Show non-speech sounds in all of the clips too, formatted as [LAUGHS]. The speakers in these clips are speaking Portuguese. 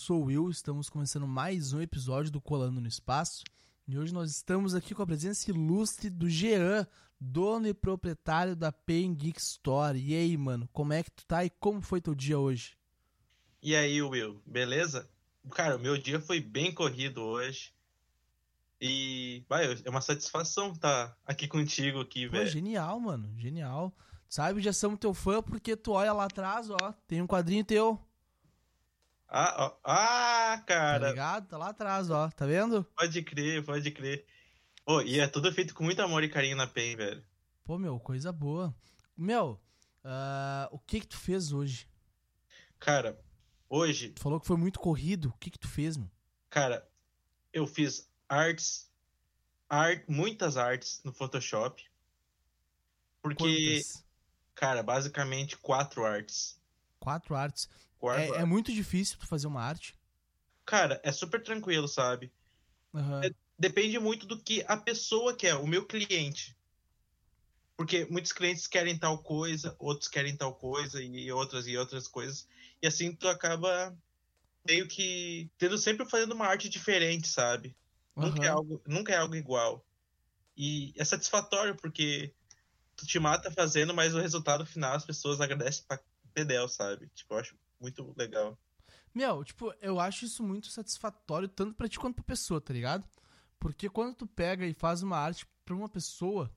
Sou o Will, estamos começando mais um episódio do Colando no Espaço e hoje nós estamos aqui com a presença ilustre do Jean, dono e proprietário da Pain Geek Store. E aí, mano, como é que tu tá e como foi teu dia hoje? E aí, Will, beleza? Cara, o meu dia foi bem corrido hoje. E, vai, é uma satisfação estar aqui contigo aqui, velho. genial, mano, genial. Sabe, já somos teu fã porque tu olha lá atrás, ó, tem um quadrinho teu. Ah, ó, ah, Tá cara, ligado? Tá lá atrás, ó. Tá vendo? pode crer, pode crer. Pô, e é tudo feito com muito amor e carinho na PEN, velho. Pô, meu, coisa boa. Meu, ah, o que que tu fez hoje? Cara, hoje, Tu falou que foi muito corrido. O que que tu fez, meu? cara, eu fiz artes, art, muitas artes no Photoshop. Porque, Quantas? cara, basicamente quatro artes. Quatro artes. É, é muito difícil tu fazer uma arte. Cara, é super tranquilo, sabe? Aham. É- depende muito do que a pessoa quer, o meu cliente. Porque muitos clientes querem tal coisa, outros querem tal coisa e outras e outras coisas. E assim tu acaba meio que tendo sempre fazendo uma arte diferente, sabe? Nunca, é algo, nunca é algo igual. E é satisfatório porque tu te mata fazendo, mas o resultado final as pessoas agradecem pra pedel, sabe? Tipo, eu acho muito legal. Meu, tipo, eu acho isso muito satisfatório tanto pra ti quanto pra pessoa, tá ligado? Porque quando tu pega e faz uma arte pra uma pessoa,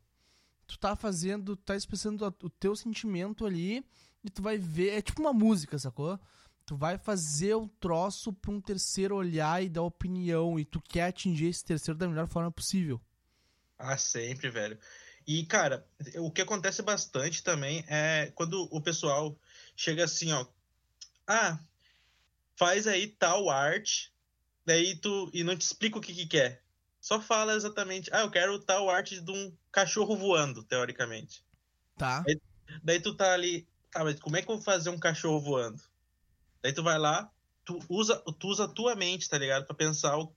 tu tá fazendo, tá expressando o teu sentimento ali e tu vai ver, é tipo uma música, sacou? Tu vai fazer o troço pra um terceiro olhar e dar opinião e tu quer atingir esse terceiro da melhor forma possível. Ah, sempre, velho. E, cara, o que acontece bastante também é quando o pessoal chega assim, ó. Ah, faz aí tal arte, daí tu. E não te explica o que que quer. Só fala exatamente. Ah, eu quero tal arte de um cachorro voando, teoricamente. Tá? Daí tu tá ali. Tá, mas como é que eu vou fazer um cachorro voando? Daí tu vai lá, tu usa, tu usa a tua mente, tá ligado? Pra pensar o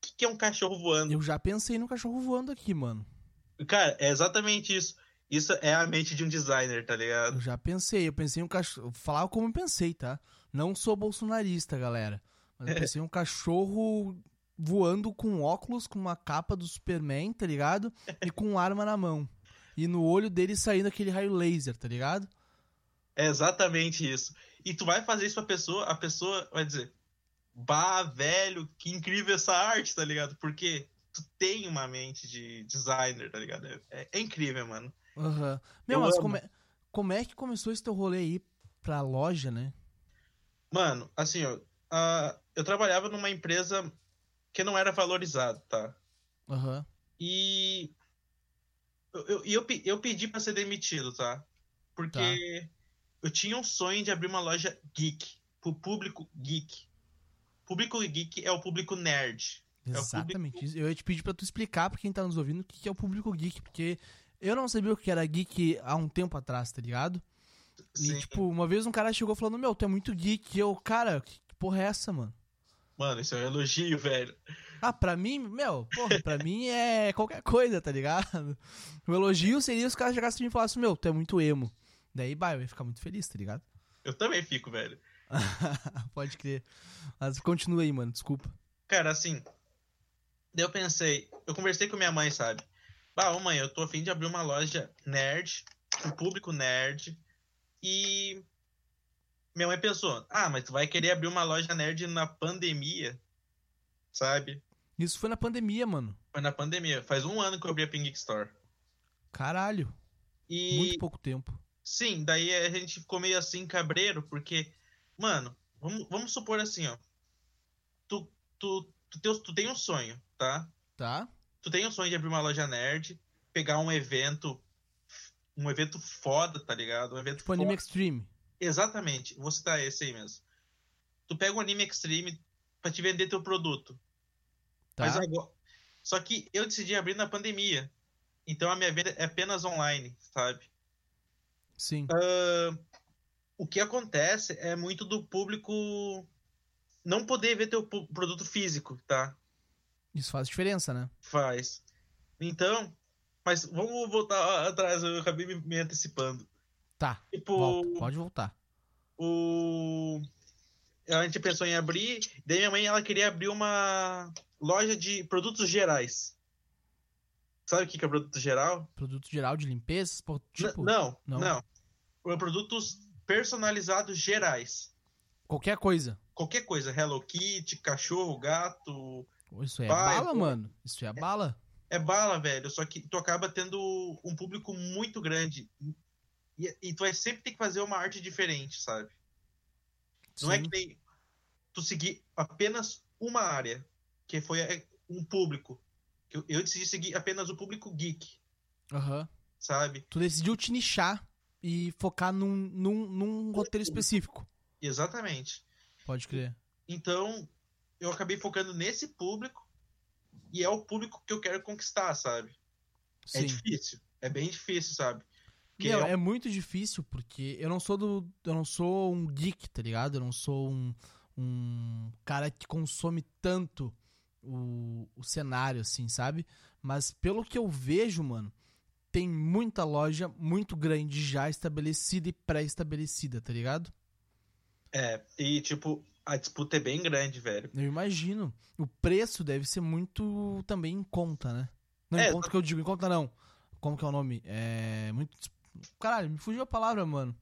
que que é um cachorro voando. Eu já pensei no cachorro voando aqui, mano. Cara, é exatamente isso. Isso é a mente de um designer, tá Eu ligado? já pensei, eu pensei em um cachorro. Falar como eu pensei, tá? Não sou bolsonarista, galera. Mas eu [LAUGHS] pensei em um cachorro voando com óculos, com uma capa do Superman, tá ligado? E com arma na mão. E no olho dele saindo aquele raio laser, tá ligado? É exatamente isso. E tu vai fazer isso pra pessoa, a pessoa vai dizer: Bah, velho, que incrível essa arte, tá ligado? Porque tu tem uma mente de designer, tá ligado? É, é incrível, mano. Aham. Meu, Eu mas amo. como é, como é que começou esse teu rolê aí pra loja, né? Mano, assim, ó, ah, eu trabalhava numa empresa que não era valorizada, tá? Aham. E eu, eu, eu, pe- eu pedi pra ser demitido, tá? Porque eu tinha um sonho de abrir uma loja geek, pro público geek. Público geek é o público nerd. É o Exatamente. isso. Eu ia te pedir pra tu explicar pra quem tá nos ouvindo o que é o público geek, porque eu não sabia o que era geek há um tempo atrás, tá ligado? E, Sim. tipo, uma vez um cara chegou falando, meu, tu é muito geek. E eu, cara, que porra é essa, mano? Mano, isso é um elogio, velho. Ah, pra mim, meu, porra, pra mim é qualquer coisa, tá ligado? O elogio seria os caras chegassem e falassem, meu, tu é muito emo. Daí, bah, eu ia ficar muito feliz, tá ligado? Eu também fico, velho. [LAUGHS] Pode crer. Mas continua aí, mano, desculpa. Cara, assim, daí eu pensei, eu conversei com minha mãe, sabe? Bah, ô mãe, eu tô afim de abrir uma loja nerd, pro público nerd, e minha mãe pensou, ah, mas tu vai querer abrir uma loja nerd na pandemia, sabe? Isso foi na pandemia, mano. Foi na pandemia, faz um ano que eu abri a Ping Store. Caralho. E Muito pouco tempo. sim, daí a gente ficou meio assim, cabreiro, porque, mano, vamos, vamos supor assim, ó. Tu, tu, tu, teu- tu tem um sonho, tá? Tá? Tu tem o sonho de abrir uma loja nerd, pegar um evento, um evento foda, tá ligado? Um evento Tipo Anime foda. Extreme. Exatamente, vou citar esse aí mesmo. Tu pega um anime extreme pra te vender teu produto. Tá? Mas agora. Só que eu decidi abrir na pandemia. Então a minha venda é apenas online, sabe? Sim. Ah, o que acontece é muito do público não poder ver teu produto físico, tá? Isso faz diferença, né? Faz. Então, mas vamos voltar atrás, eu acabei me, me antecipando. Tá. Tipo, Volta. Pode voltar. o a gente pensou em abrir, daí minha mãe ela queria abrir uma loja de produtos gerais. Sabe o que é produto geral? Produto geral de limpeza, tipo, não, não. não, É Produtos personalizados gerais. qualquer coisa. Qualquer coisa, Hello Kitty, cachorro, gato, Isso é Vai, bala, pô. mano. Isso é bala. é bala, velho. Só que tu acaba tendo um público muito grande. E, e tu vai sempre ter que fazer uma arte diferente, sabe? Não é Sim. que nem tu seguir apenas uma área, que foi é, um público. Que Eu, eu decidi seguir apenas o público geek, Aham. sabe? Tu decidiu te nichar e focar num, num, num roteiro específico. Exatamente. Pode crer. Então, eu acabei focando nesse público e é o público que eu quero conquistar, sabe? É Sim. difícil. É bem difícil, sabe? Porque Meu, é um- é muito difícil porque eu não sou do. Eu não sou um geek, tá ligado? Eu não sou um, um cara que consome tanto o, o cenário, assim, sabe? Mas pelo que eu vejo, mano, tem muita loja muito grande já estabelecida e pré-estabelecida, tá ligado? É, e tipo, a disputa é bem grande, velho. Eu imagino. O preço deve ser muito também em conta, né? Não É, em conta que eu digo, em conta não. Como que é o nome? É. Muito. Caralho, me fugiu a palavra, mano.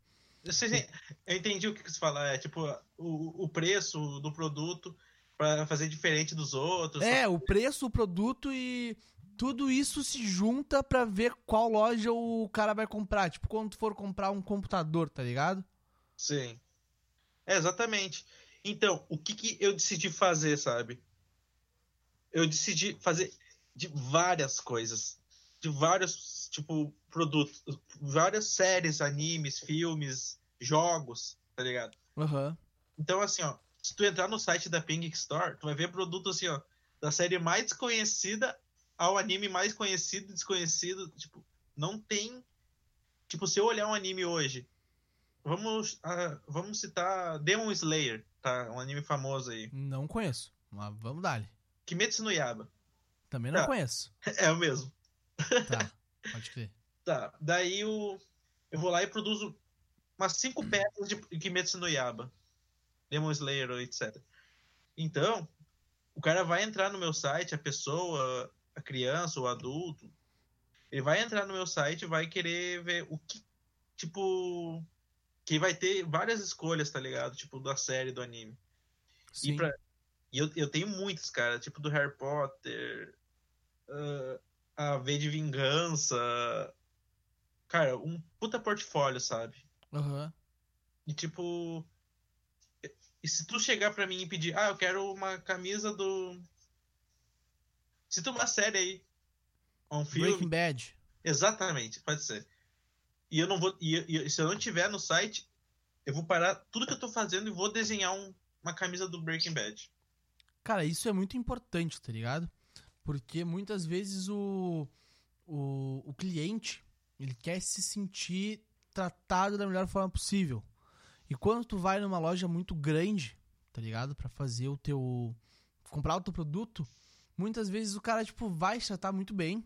Eu, sei- eu entendi o que você fala, é tipo, o, o preço do produto pra fazer diferente dos outros. É, o preço, o produto e tudo isso se junta pra ver qual loja o cara vai comprar. Tipo, quando for comprar um computador, tá ligado? Sim. É, exatamente. Então, o que, que eu decidi fazer, sabe? Eu decidi fazer de várias coisas. De vários, tipo, produtos. Várias séries, animes, filmes, jogos, tá ligado? Aham. Então, assim, ó. Se tu entrar no site da Ping Store, tu vai ver produto, assim, ó. Da série mais desconhecida ao anime mais conhecido e desconhecido. Tipo, não tem... Tipo, se eu olhar um anime hoje... Vamos, ah, vamos citar Demon Slayer, tá? Um anime famoso aí. Não conheço. Mas vamos dar Kimetsu no Yaba. Também não Tá. conheço. [LAUGHS] É o mesmo. Tá, [LAUGHS] pode crer. Tá, daí o, eu vou lá e produzo umas cinco peças de Kimetsu no Yaba. Demon Slayer, etc. Então, o cara vai entrar no meu site, a pessoa, a criança, o adulto, ele vai entrar no meu site e vai querer ver o que, tipo, que vai ter várias escolhas, tá ligado? Tipo, da série, do anime. Sim. E, pra- e eu, eu tenho muitos, cara, tipo do Harry Potter, ah, a V de Vingança. Cara, um puta portfólio, sabe? Aham. E tipo. E se tu chegar pra mim e pedir, ah, eu quero uma camisa do. Cita uma série aí. Um filme. Breaking Bad. Exatamente, pode ser. E eu não vou. E, e se eu não tiver no site, eu vou parar tudo que eu tô fazendo e vou desenhar um- uma camisa do Breaking Bad. Cara, isso é muito importante, tá ligado? Porque muitas vezes o, o, o cliente, ele quer se sentir tratado da melhor forma possível. E quando tu vai numa loja muito grande, tá ligado? Pra fazer o teu... comprar o teu produto, muitas vezes o cara, tipo, vai tratar muito bem.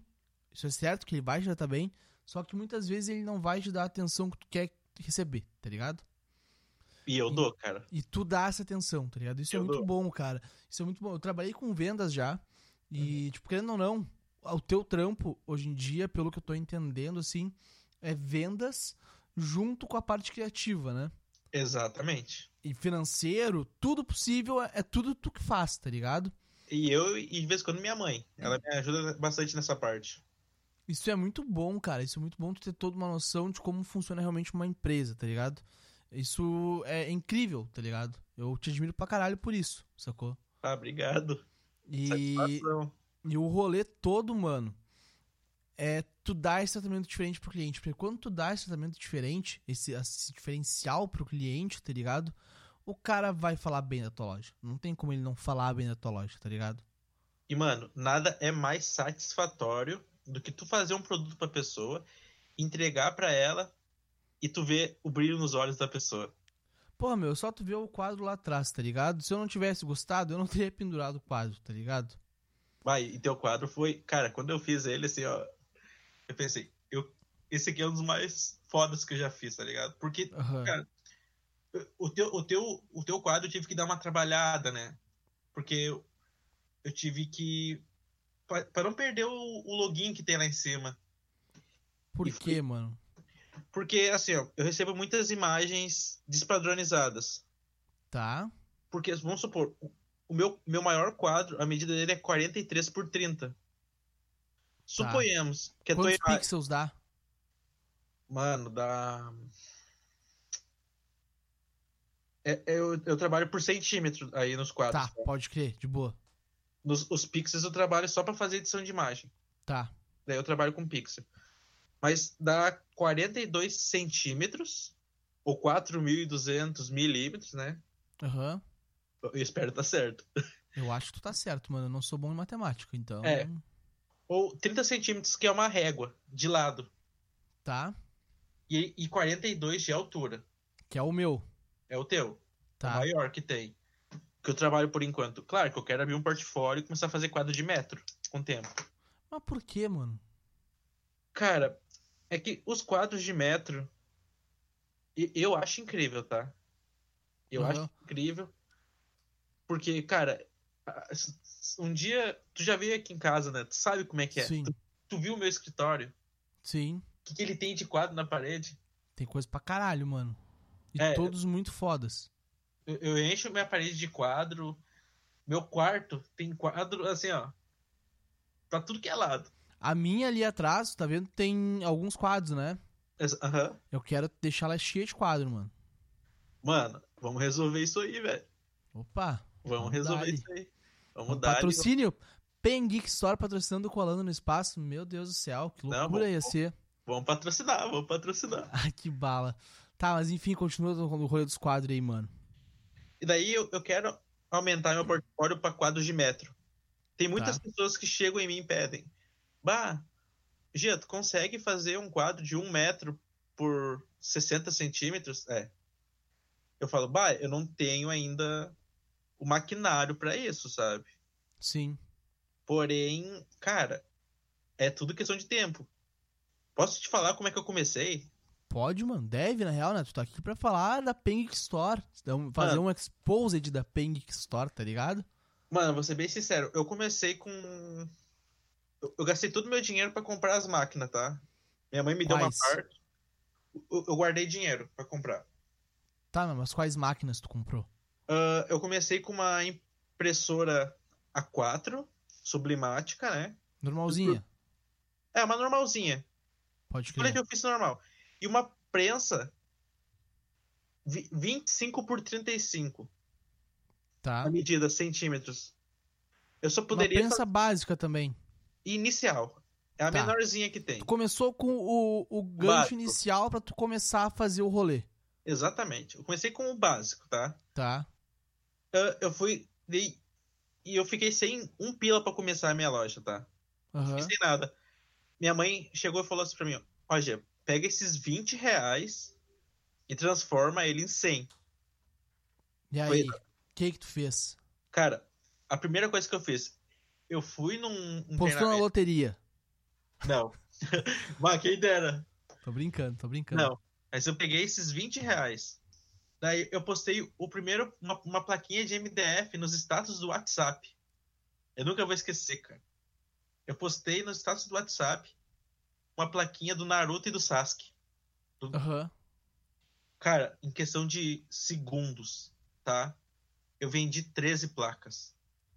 Isso é certo que ele vai tratar bem, só que muitas vezes ele não vai te dar a atenção que tu quer receber, tá ligado? E eu E- dou, cara. E tu dá essa atenção, tá ligado? Isso é Eu muito dou. bom, cara. Isso é muito bom. Eu trabalhei com vendas já. E, tipo, querendo ou não, o teu trampo, hoje em dia, pelo que eu tô entendendo, assim, é vendas junto com a parte criativa, né? Exatamente. E financeiro, tudo possível, é é tudo tu que faz, tá ligado? E eu, e de vez em quando, minha mãe. Ela me ajuda bastante nessa parte. Isso é muito bom, cara. Isso é muito bom tu ter toda uma noção de como funciona realmente uma empresa, tá ligado? Isso é incrível, tá ligado? Eu te admiro pra caralho por isso, sacou? Ah, obrigado. E, Satisfação. E o rolê todo, mano, é tu dar esse tratamento diferente pro cliente. Porque quando tu dá esse tratamento diferente, esse, esse diferencial pro cliente, tá ligado? O cara vai falar bem da tua loja. Não tem como ele não falar bem da tua loja, tá ligado? E, mano, nada é mais satisfatório do que tu fazer um produto pra pessoa, entregar pra ela e tu ver o brilho nos olhos da pessoa. Porra, meu, só tu ver o quadro lá atrás, tá ligado? Se eu não tivesse gostado, eu não [LAUGHS] teria pendurado o quadro, tá ligado? Vai, e teu quadro foi. Cara, quando eu fiz ele, assim, ó. Eu pensei, eu, esse aqui é um dos mais fodas que eu já fiz, tá ligado? Porque, Aham. cara, o teu, o, teu, o teu quadro eu tive que dar uma trabalhada, né? Porque eu, eu tive que. Pra não perder o, o login que tem lá em cima. Por quê, mano? Porque, assim, ó, eu recebo muitas imagens despadronizadas. Tá. Porque, vamos supor, o- meu, meu maior quadro, a medida dele é 43 por 30. Suponhamos que a tua Quantos imagem. pixels dá? Mano, dá. É- é, eu, eu trabalho por centímetro aí nos quadros. Tá, tá? pode crer, de boa. Nos, os pixels eu trabalho só pra fazer edição de imagem. Tá. Daí eu trabalho com pixel. Mas dá 42 centímetros, ou 4.200 milímetros, né? Aham. Eu espero estar certo. [LAUGHS] Eu acho que tu tá certo, mano. Eu não sou bom em matemática, então. É. Ou 30 centímetros, que é uma régua, de lado. Tá. E, e 42 de altura. Que é o meu. É o teu. O Tá. maior que tem. Que eu trabalho por enquanto. Claro que eu quero abrir um portfólio e começar a fazer quadro de metro com o tempo. Mas por quê, mano? Cara, é que os quadros de metro. Eu acho incrível, tá? Eu Aham. acho incrível. Porque, cara, um dia. Tu já veio aqui em casa, né? Tu sabe como é que é. Sim. Tu, tu viu o meu escritório? Sim. O que, que ele tem de quadro na parede? Tem coisa pra caralho, mano. E É. todos muito fodas. Eu, eu encho minha parede de quadro. Meu quarto tem quadro, assim, ó. Pra tudo que é lado. A minha ali atrás, tá vendo? Tem alguns quadros, né? Aham. Eu quero deixar ela cheia de quadro, mano. Mano, vamos resolver isso aí, velho. Opa. Vamos Vamos resolver isso aí. Vamos Um dar. patrocínio. Pen Geek Store patrocinando o Colando no Espaço. Meu Deus do céu, que Não, loucura vamos- ia ser. Vamos patrocinar, vamos patrocinar. Ai, [LAUGHS] que bala. Tá, mas enfim, continua no rolê dos quadros aí, mano. E daí eu, eu quero aumentar meu portfólio para quadros de metro. Tem muitas Tá. pessoas que chegam em mim e pedem. Bah, Gia, tu consegue fazer um quadro de um metro por 60 centímetros? É. Eu falo, bah, eu não tenho ainda o maquinário para isso, sabe? Sim. Porém, cara, é tudo questão de tempo. Posso te falar como é que eu comecei? Pode, mano. Deve, na real, né? Tu tá aqui pra falar da Pen Geek Store. Então, Fazer um exposed da Pen Geek Store, tá ligado? Mano, vou ser bem sincero, eu comecei com. Eu, eu gastei todo o meu dinheiro pra comprar as máquinas, tá? Minha mãe me deu uma Quais? parte. Eu, eu guardei dinheiro pra comprar. Tá, mas quais máquinas tu comprou? Ah, eu comecei com uma impressora A4, sublimática, né? Normalzinha. É, uma normalzinha. Pode Olha que crer. eu fiz normal. E uma prensa vi- 25 por 35, Tá. a medida centímetros. Eu só Uma poderia prensa básica também. inicial. É a Tá. menorzinha que tem. Tu começou com o, o gancho Básico. inicial pra tu começar a fazer o rolê. Exatamente. Eu comecei com o básico, tá? Tá. Eu, eu fui. dei- e eu fiquei sem um pila pra começar a minha loja, tá? Aham. Não sem nada. Minha mãe chegou e falou assim pra mim: Gê, pega esses 20 reais e transforma ele em 100. E aí, o que que tu fez? Cara, a primeira coisa que eu fiz, eu fui num. um Postou na loteria. Não. [LAUGHS] Mas quem dera. Tô brincando, tô brincando. Não. Mas eu peguei esses 20 reais. Daí eu postei o primeiro, uma, uma plaquinha de MDF nos status do WhatsApp. Eu nunca vou esquecer, cara. Eu postei no status do WhatsApp uma plaquinha do Naruto e do Sasuke. Aham. Cara, em questão de segundos, tá? Eu vendi 13 placas.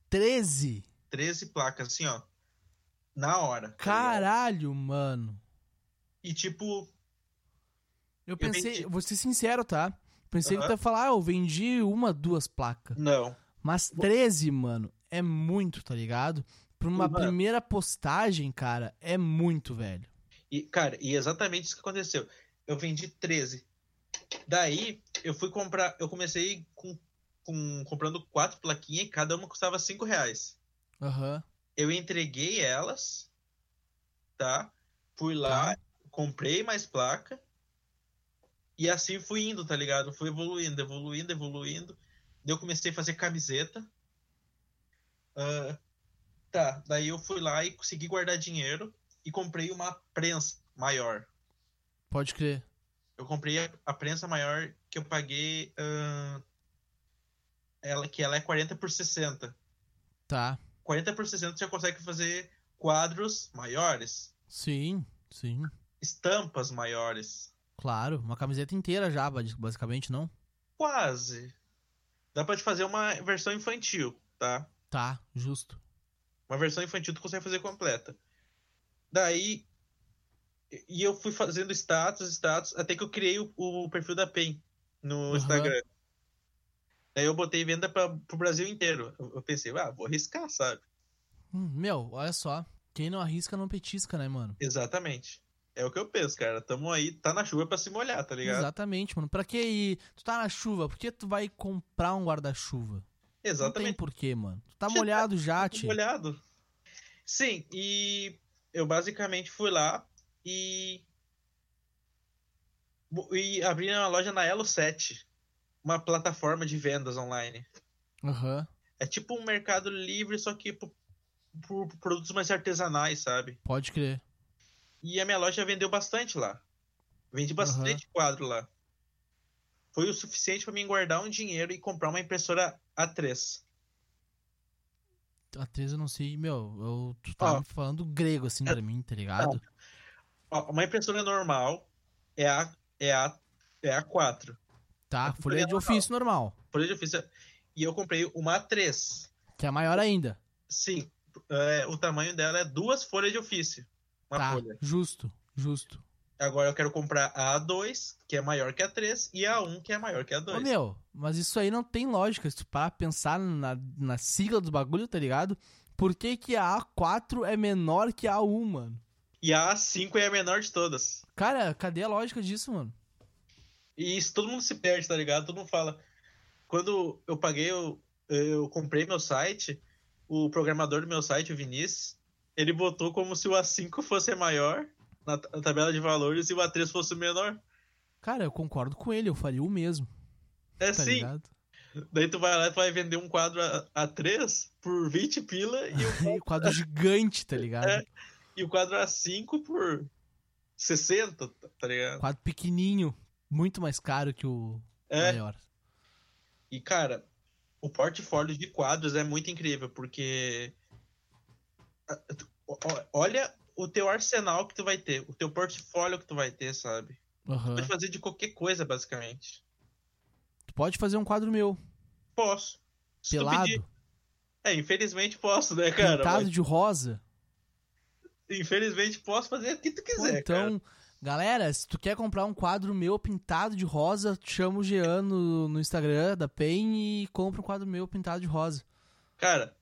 13? 13 placas, assim, ó. Na hora. tá? Caralho, mano. E tipo, Eu pensei, vendi. vou ser sincero, tá? Pensei que Aham. tu ia falar, ah, eu vendi uma, duas placas. não. Mas 13, mano, é muito, tá ligado? Pra uma Mano. primeira postagem, cara, é muito, velho. E, cara, e exatamente isso que aconteceu. Eu vendi 13. Daí, eu fui comprar. Eu comecei com, com- comprando quatro plaquinhas e cada uma custava 5 reais. Aham. Eu entreguei elas, tá? Fui lá, comprei mais placa. E assim fui indo, tá ligado? Fui evoluindo, evoluindo, evoluindo. Daí eu comecei a fazer camiseta. Ah, tá, daí eu fui lá e consegui guardar dinheiro e comprei uma prensa maior. Pode crer. Eu comprei a, a prensa maior que eu paguei. ah, ela, que ela é 40 por 60. Tá. 40 por 60 você já consegue fazer quadros maiores, Sim, sim. estampas maiores. Claro. Uma camiseta inteira já, basi- basicamente, não? Quase. Dá pra te fazer uma versão infantil, tá? Tá, justo. Uma versão infantil tu consegue fazer completa. Daí. E eu fui fazendo status, status, até que eu criei o, o perfil da PEN no Aham. Instagram. Daí eu botei venda pra, pro Brasil inteiro. Eu, pensei, ah, vou arriscar, sabe? Hum, meu, olha só. Quem não arrisca não petisca, né, mano? Exatamente. É o que eu penso, cara. Tamo aí, tá na chuva pra se molhar, tá ligado? Exatamente, mano. Pra que ir? Tu tá na chuva, por que tu vai comprar um guarda-chuva? Não tem Exatamente. porquê, mano. Tu tá molhado já, tio. molhado. Sim, e eu basicamente fui lá e. E abri uma loja na Elo 7, uma plataforma de vendas online. Aham. É tipo um mercado livre, só que por, por produtos mais artesanais, sabe? Pode crer. E a minha loja vendeu bastante lá. Vendi bastante quadro lá. Foi o suficiente pra mim guardar um dinheiro e comprar uma impressora A3. A 13 eu não sei, meu, eu, tu tá me falando grego assim pra mim, tá ligado? Ó, uma impressora normal é a é a é a 4. Tá, é folha de ofício normal. Folha de ofício. E eu comprei uma A3. Que é maior ainda. Sim, é, o tamanho dela é duas folhas de ofício. Uma tá, folha. justo, justo. Agora eu quero comprar a A2, que é maior que a 3, e a A1, que é maior que a Ô, 2. meu, mas isso aí não tem lógica. Se tu parar pra pensar na, na sigla do bagulho, tá ligado? Por que, que a A4 é menor que a A1, mano? E a A5 é a menor de todas. Cara, cadê a lógica disso, mano? E isso todo mundo se perde, tá ligado? Todo mundo fala. Quando eu paguei, eu, eu comprei meu site, o programador do meu site, o Vinícius, ele botou como se o A5 fosse maior na, na tabela de valores e o A3 fosse o menor. Cara, eu concordo com ele, eu faria o mesmo, É tá sim. ligado? Daí tu vai lá e tu vai vender um quadro a, A3 por 20 pila e o, [LAUGHS] E quadro gigante, tá ligado? É. e o quadro A5 por 60, tá ligado? Quadro pequenininho, muito mais caro que o É, maior. E, cara, o portfólio de quadros é muito incrível, porque. Olha o teu arsenal que tu vai ter, o teu portfólio que tu vai ter, sabe? Aham. Pode fazer de qualquer coisa, basicamente. Tu pode fazer um quadro meu, Posso. Se tu pelado, pedir- É, infelizmente posso, né, cara? pintado Mas, de rosa. infelizmente posso fazer o que tu Pô, quiser, cara. então, galera, se tu quer comprar um quadro meu pintado de rosa, chama o Jean no, no Instagram da PEN e compra um quadro meu pintado de rosa. Cara,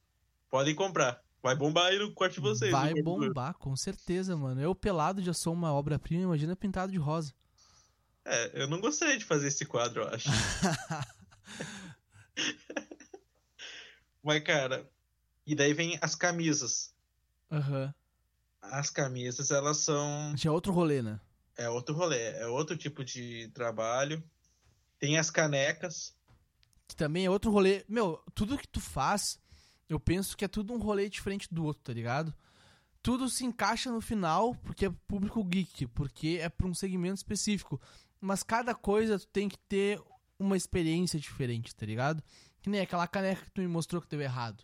podem comprar. Vai bombar aí no corte de vocês. Vai bombar, com certeza, mano. Eu pelado já sou uma obra-prima, imagina pintado de rosa. É, eu não gostaria de fazer esse quadro, eu acho. [LAUGHS] Mas, cara, e daí vem as camisas. Aham. As camisas, elas são. Já é outro rolê, né? É outro rolê, é outro tipo de trabalho. Tem as canecas. Que também é outro rolê. Meu, tudo que tu faz, eu penso que é tudo um rolê diferente do outro, tá ligado? Tudo se encaixa no final porque é público geek, porque é pra um segmento específico. Mas cada coisa tu tem que ter uma experiência diferente, tá ligado? Que nem aquela caneca que tu me mostrou que deu errado.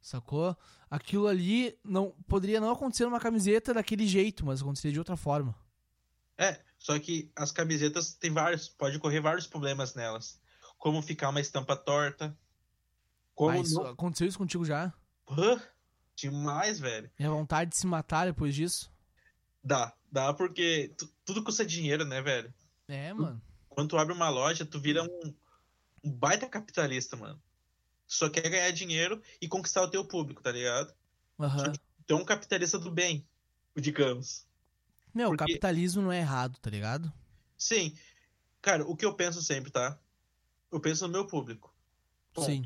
Sacou? Aquilo ali não poderia não acontecer numa camiseta daquele jeito, mas aconteceria de outra forma. É, só que as camisetas tem vários, pode ocorrer vários problemas nelas. Como ficar uma estampa torta. Como Mas não... aconteceu isso contigo já? Hã? Demais, velho. E a vontade de se matar depois disso? Dá, dá porque tu- tudo custa dinheiro, né, velho? É, mano. Quando tu abre uma loja, tu vira um, um baita capitalista, mano. Tu só quer ganhar dinheiro e conquistar o teu público, tá ligado? Aham. Tu é um capitalista do bem, digamos. Meu, Porque- capitalismo não é errado, tá ligado? Sim. Cara, o que eu penso sempre, tá? Eu penso no meu público. Ponto. Sim.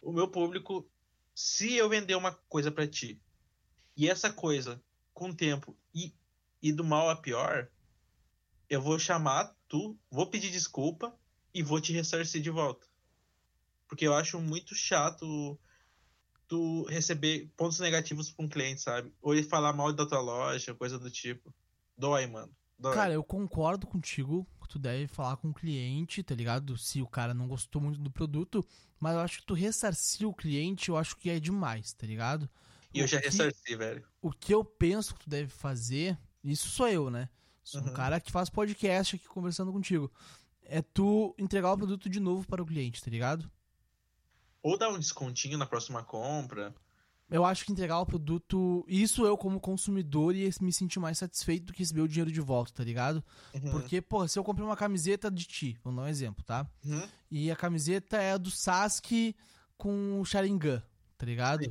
O meu público, se eu vender uma coisa pra ti, e essa coisa, com o tempo, e, e do mal a pior, eu vou chamar tu, vou pedir desculpa e vou te ressarcir de volta. Porque eu acho muito chato tu receber pontos negativos pra um cliente, sabe? Ou ele falar mal da tua loja, coisa do tipo. Dói, mano. Dói. Cara, eu concordo contigo que tu deve falar com o cliente, tá ligado? Se o cara não gostou muito do produto, mas eu acho que tu ressarcir o cliente, eu acho que é demais, tá ligado? e eu o já que- ressarci, velho. O que eu penso que tu deve fazer, isso sou eu, né? Sou um Uhum. cara que faz podcast aqui conversando contigo. É tu entregar o produto de novo para o cliente, tá ligado? Ou dar um descontinho na próxima compra. Eu acho que entregar o produto. Isso eu, como consumidor, ia me sentir mais satisfeito do que receber o dinheiro de volta, tá ligado? Uhum. Porque, pô, se eu comprei uma camiseta de ti, vamos dar um exemplo, tá? Uhum. E a camiseta é do Sasuke com o Sharingan, tá ligado?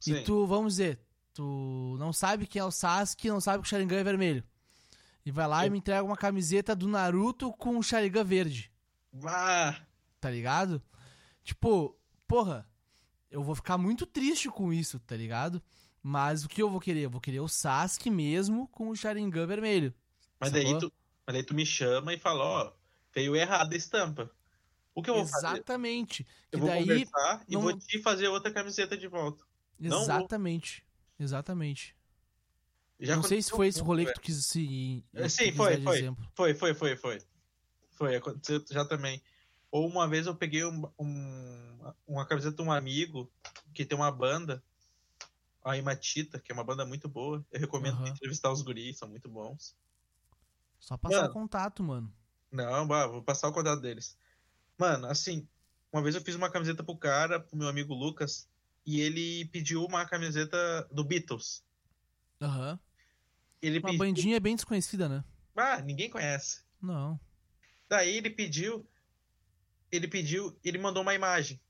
Sim, E sim. tu, vamos dizer, tu não sabe quem é o Sasuke, não sabe que o Sharingan é vermelho. E vai lá e Sim. me entrega uma camiseta do Naruto com o Sharingan verde, Ah, tá ligado? Tipo, porra, eu vou ficar muito triste com isso, tá ligado? Mas o que eu vou querer? Eu vou querer o Sasuke mesmo com o Sharingan vermelho. mas daí, tu, mas daí tu me chama e fala, ó, veio errado a estampa. O que eu vou fazer? Exatamente. Eu vou daí, conversar e não- vou te fazer outra camiseta de volta. vou. exatamente. Exatamente. Já não sei se foi esse rolê velho. que tu quis se. Que sim, foi, foi. Foi, foi, foi, foi. Foi, aconteceu já também. Ou uma vez eu peguei um, um- uma camiseta de um amigo que tem uma banda, a Imatita, que é uma banda muito boa. Eu recomendo Aham. entrevistar os guris, são muito bons. Só passar Mano. o contato, mano. Não, vou passar o contato deles. Mano, assim, uma vez eu fiz uma camiseta pro cara, pro meu amigo Lucas, e ele pediu uma camiseta do Beatles. Aham. Ele Uma pediu. bandinha bem desconhecida, né? Ah, ninguém conhece. Não. Daí ele pediu. Ele pediu, ele mandou uma imagem.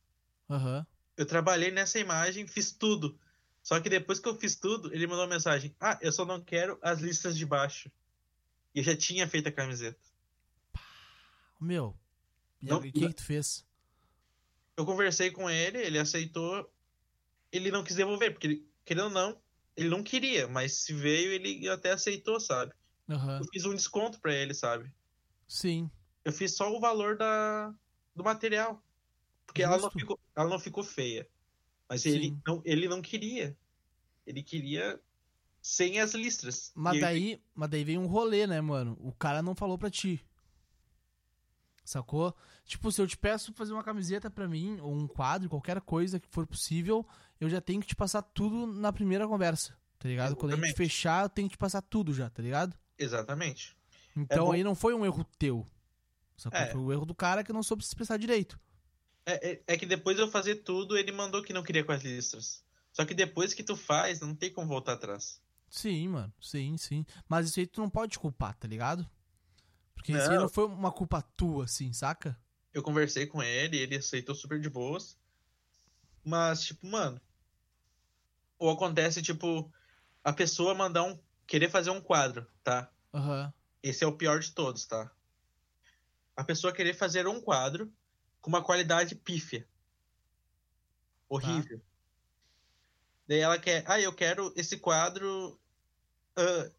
Aham. Eu trabalhei nessa imagem, fiz tudo. Só que depois que eu fiz tudo, ele mandou uma mensagem: Ah, eu só não quero as listas de baixo. E eu já tinha feito a camiseta. Meu. E Não- o que, que tu fez? Eu conversei com ele, ele aceitou. Ele não quis devolver, porque, ele, querendo ou não, ele não queria, mas se veio, ele até aceitou, sabe? Aham. Eu fiz um desconto pra ele, sabe? Sim. Eu fiz só o valor da, do material. Porque ela não, ficou, ela não ficou feia. Mas ele não, ele não queria. Ele queria sem as listras. Mas daí, mas daí veio um rolê, né, mano? O cara não falou pra ti. Sacou? Tipo, se eu te peço fazer uma camiseta pra mim, ou um quadro, qualquer coisa que for possível, eu já tenho que te passar tudo na primeira conversa, tá ligado? Quando a gente Exatamente. fechar, eu tenho que te passar tudo já, tá ligado? Exatamente. Então bom- aí não foi um erro teu. Sacou? É. Foi o erro do cara que não soube se expressar direito. É, é, é que depois de eu fazer tudo, ele mandou que não queria com as listras. Só que depois que tu faz, não tem como voltar atrás. Sim, mano. Sim, sim. Mas isso aí tu não pode culpar, tá ligado? Porque isso aí Não. não foi uma culpa tua, assim, saca? Eu conversei com ele, ele aceitou super de boas. Mas, tipo, mano. Ou acontece, tipo, a pessoa mandar um. Querer fazer um quadro, tá? Aham. Esse é o pior de todos, tá? A pessoa querer fazer um quadro com uma qualidade pífia. Horrível. Daí ela quer. Ah, eu quero esse quadro. ah,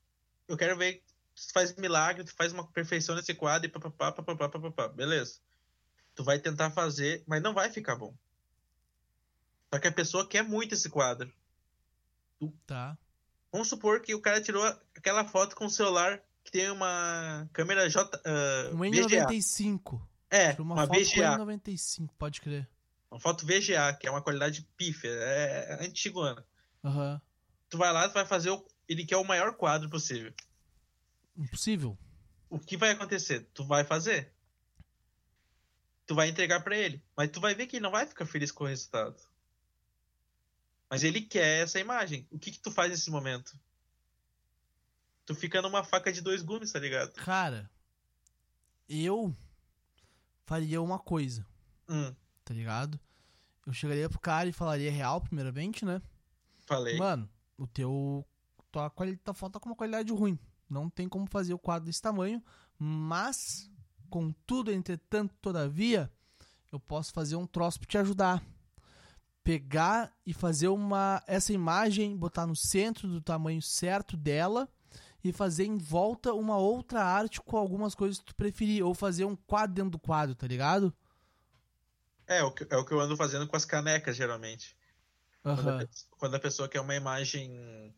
eu quero ver se faz milagre, tu faz uma perfeição nesse quadro e papapá, papapá, papapá. Beleza. Tu vai tentar fazer, mas não vai ficar bom. Só que a pessoa quer muito esse quadro. Tá. Vamos supor que o cara tirou aquela foto com o celular que tem uma câmera J. ah, Um VGA. N95. É, Tirou uma, uma, foto VGA. com N95, pode crer. Uma foto VGA, que é uma qualidade pífia. É antigona. Aham. Tu vai lá, tu vai fazer o. Ele quer o maior quadro possível. Impossível. O que vai acontecer? Tu vai fazer. Tu vai entregar pra ele. Mas tu vai ver que ele não vai ficar feliz com o resultado. Mas ele quer essa imagem. O que que tu faz nesse momento? Tu fica numa faca de dois gumes, tá ligado? Cara, eu faria uma coisa, Hum, tá ligado? Eu chegaria pro cara e falaria real, primeiramente, né? Falei. Mano, o teu. Tua, quali- tua foto tá com uma qualidade ruim. Não tem como fazer o quadro desse tamanho. Mas, contudo, entretanto, todavia, eu posso fazer um troço pra te ajudar. Pegar e fazer uma. Essa imagem, botar no centro do tamanho certo dela e fazer em volta uma outra arte com algumas coisas que tu preferir. Ou fazer um quadro dentro do quadro, tá ligado? É, o que, é o que eu ando fazendo com as canecas, geralmente. Quando, a, quando a pessoa quer uma imagem.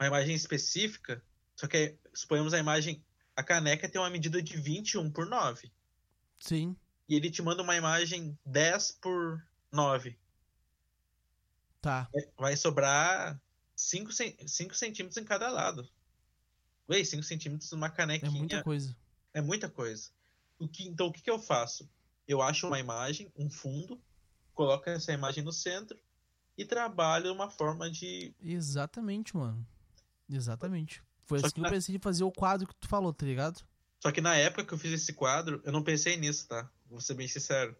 Uma imagem específica. Só que, suponhamos a imagem. A caneca tem uma medida de 21 por 9. Sim. E ele te manda uma imagem 10 por 9. Tá. Vai sobrar 5, centímetros em cada lado. Ué, 5 centímetros numa É canequinha. muita coisa. É muita coisa. O que, então, o que, que eu faço? Eu acho uma imagem, um fundo, coloco essa imagem no centro e trabalho uma forma de. Exatamente, mano. Exatamente. Foi Só assim que eu na- pensei em fazer o quadro que tu falou, tá ligado? Só que na época que eu fiz esse quadro, eu não pensei nisso, tá? Vou ser bem sincero.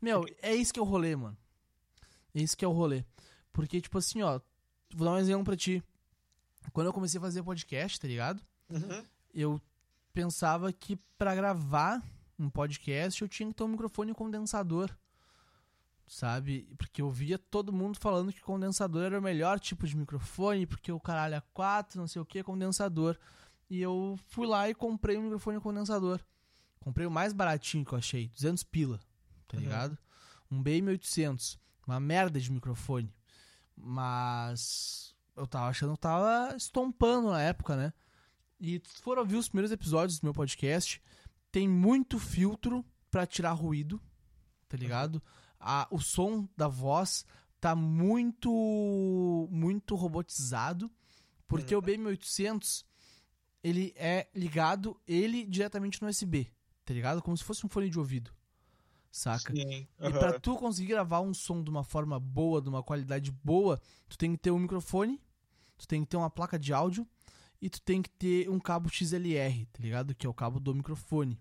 Meu, é isso que é o rolê, mano. É isso que é o rolê. Porque, tipo assim, ó, vou dar um exemplo pra ti. Quando eu comecei a fazer podcast, tá ligado? Uhum. Eu pensava que pra gravar um podcast eu tinha que ter um microfone condensador. Sabe? Porque eu via todo mundo falando que condensador era o melhor tipo de microfone, porque o caralho é 4, não sei o que, condensador. E eu fui lá e comprei um microfone condensador. Comprei o mais baratinho que eu achei, 200 pila, tá Uhum. ligado? Um BM800, uma merda de microfone. Mas eu tava achando que tava estompando na época, né? E se for ouvir os primeiros episódios do meu podcast, tem muito filtro pra tirar ruído, tá ligado? A, o som da voz tá muito muito robotizado, porque o BM800 ele é ligado ele diretamente no USB, tá ligado? Como se fosse um fone de ouvido. Saca? Sim. E aham. pra tu conseguir gravar um som de uma forma boa, de uma qualidade boa, tu tem que ter um microfone, tu tem que ter uma placa de áudio e tu tem que ter um cabo XLR, tá ligado? Que é o cabo do microfone.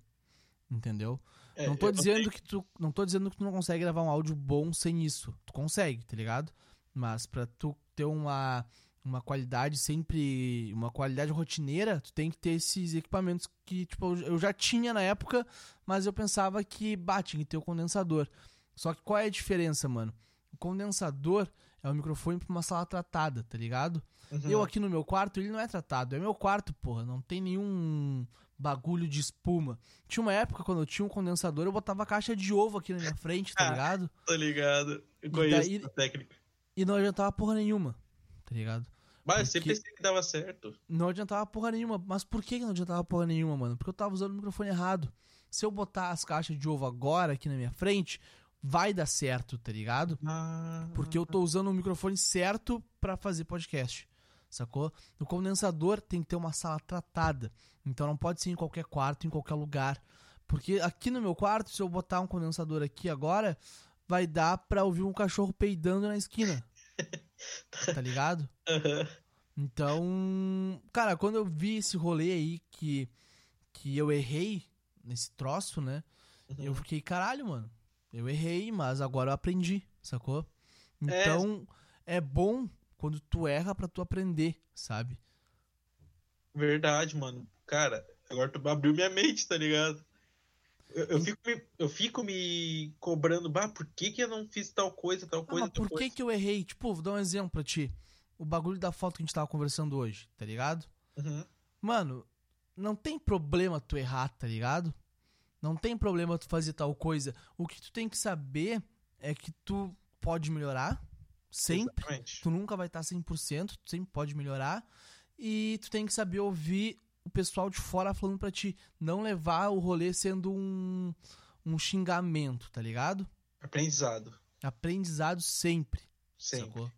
Entendeu? É, não tô dizendo que tu não tô dizendo que tu não consegue gravar um áudio bom sem isso. Tu consegue, tá ligado? Mas pra tu ter uma uma qualidade sempre, uma qualidade rotineira, tu tem que ter esses equipamentos que, tipo, eu- já tinha na época, mas eu pensava que, bah, tinha que ter o condensador. Só que qual é a diferença, mano? O condensador é um microfone pra uma sala tratada, tá ligado? Uhum. Eu aqui no meu quarto, ele não é tratado. É meu quarto, porra. Não tem nenhum bagulho de espuma. Tinha uma época, quando eu tinha um condensador, eu botava caixa de ovo aqui na minha frente, tá [LAUGHS] ligado? Tô ligado. Eu E conheço daí- essa técnica. E não adiantava porra nenhuma, tá ligado? Mas eu sempre Porque- pensei que dava certo. Não adiantava porra nenhuma. Mas por que não adiantava porra nenhuma, mano? Porque eu tava usando o microfone errado. Se eu botar as caixas de ovo agora aqui na minha frente, vai dar certo, tá ligado? Ah, Porque eu tô usando o microfone certo pra fazer podcast. Sacou? O condensador tem que ter uma sala tratada. Então não pode ser em qualquer quarto, em qualquer lugar. Porque aqui no meu quarto, se eu botar um condensador aqui agora, vai dar pra ouvir um cachorro peidando na esquina. [LAUGHS] Tá ligado? aham. Então, cara, quando eu vi esse rolê aí que, que eu errei nesse troço, né? Eu Uhum. fiquei, caralho, mano. Eu errei, mas agora eu aprendi, sacou? É. Então, é, bom quando tu erra pra tu aprender, sabe? Verdade, mano. Cara, agora tu abriu minha mente, tá ligado? Eu, eu fico, me, eu fico me cobrando, bah, por que, que eu não fiz tal coisa, tal Ah, coisa, por que coisa? que eu errei? Tipo, vou dar um exemplo pra ti. O bagulho da foto que a gente tava conversando hoje, tá ligado? Uhum. Mano, não tem problema tu errar, tá ligado? Não tem problema tu fazer tal coisa. O que tu tem que saber é que tu pode melhorar, sempre. Exatamente. Tu nunca vai estar 100%, tu sempre pode melhorar. E tu tem que saber ouvir o pessoal de fora falando pra ti. Não levar o rolê sendo um, um xingamento, tá ligado? Aprendizado. Aprendizado sempre, Sempre. sacou?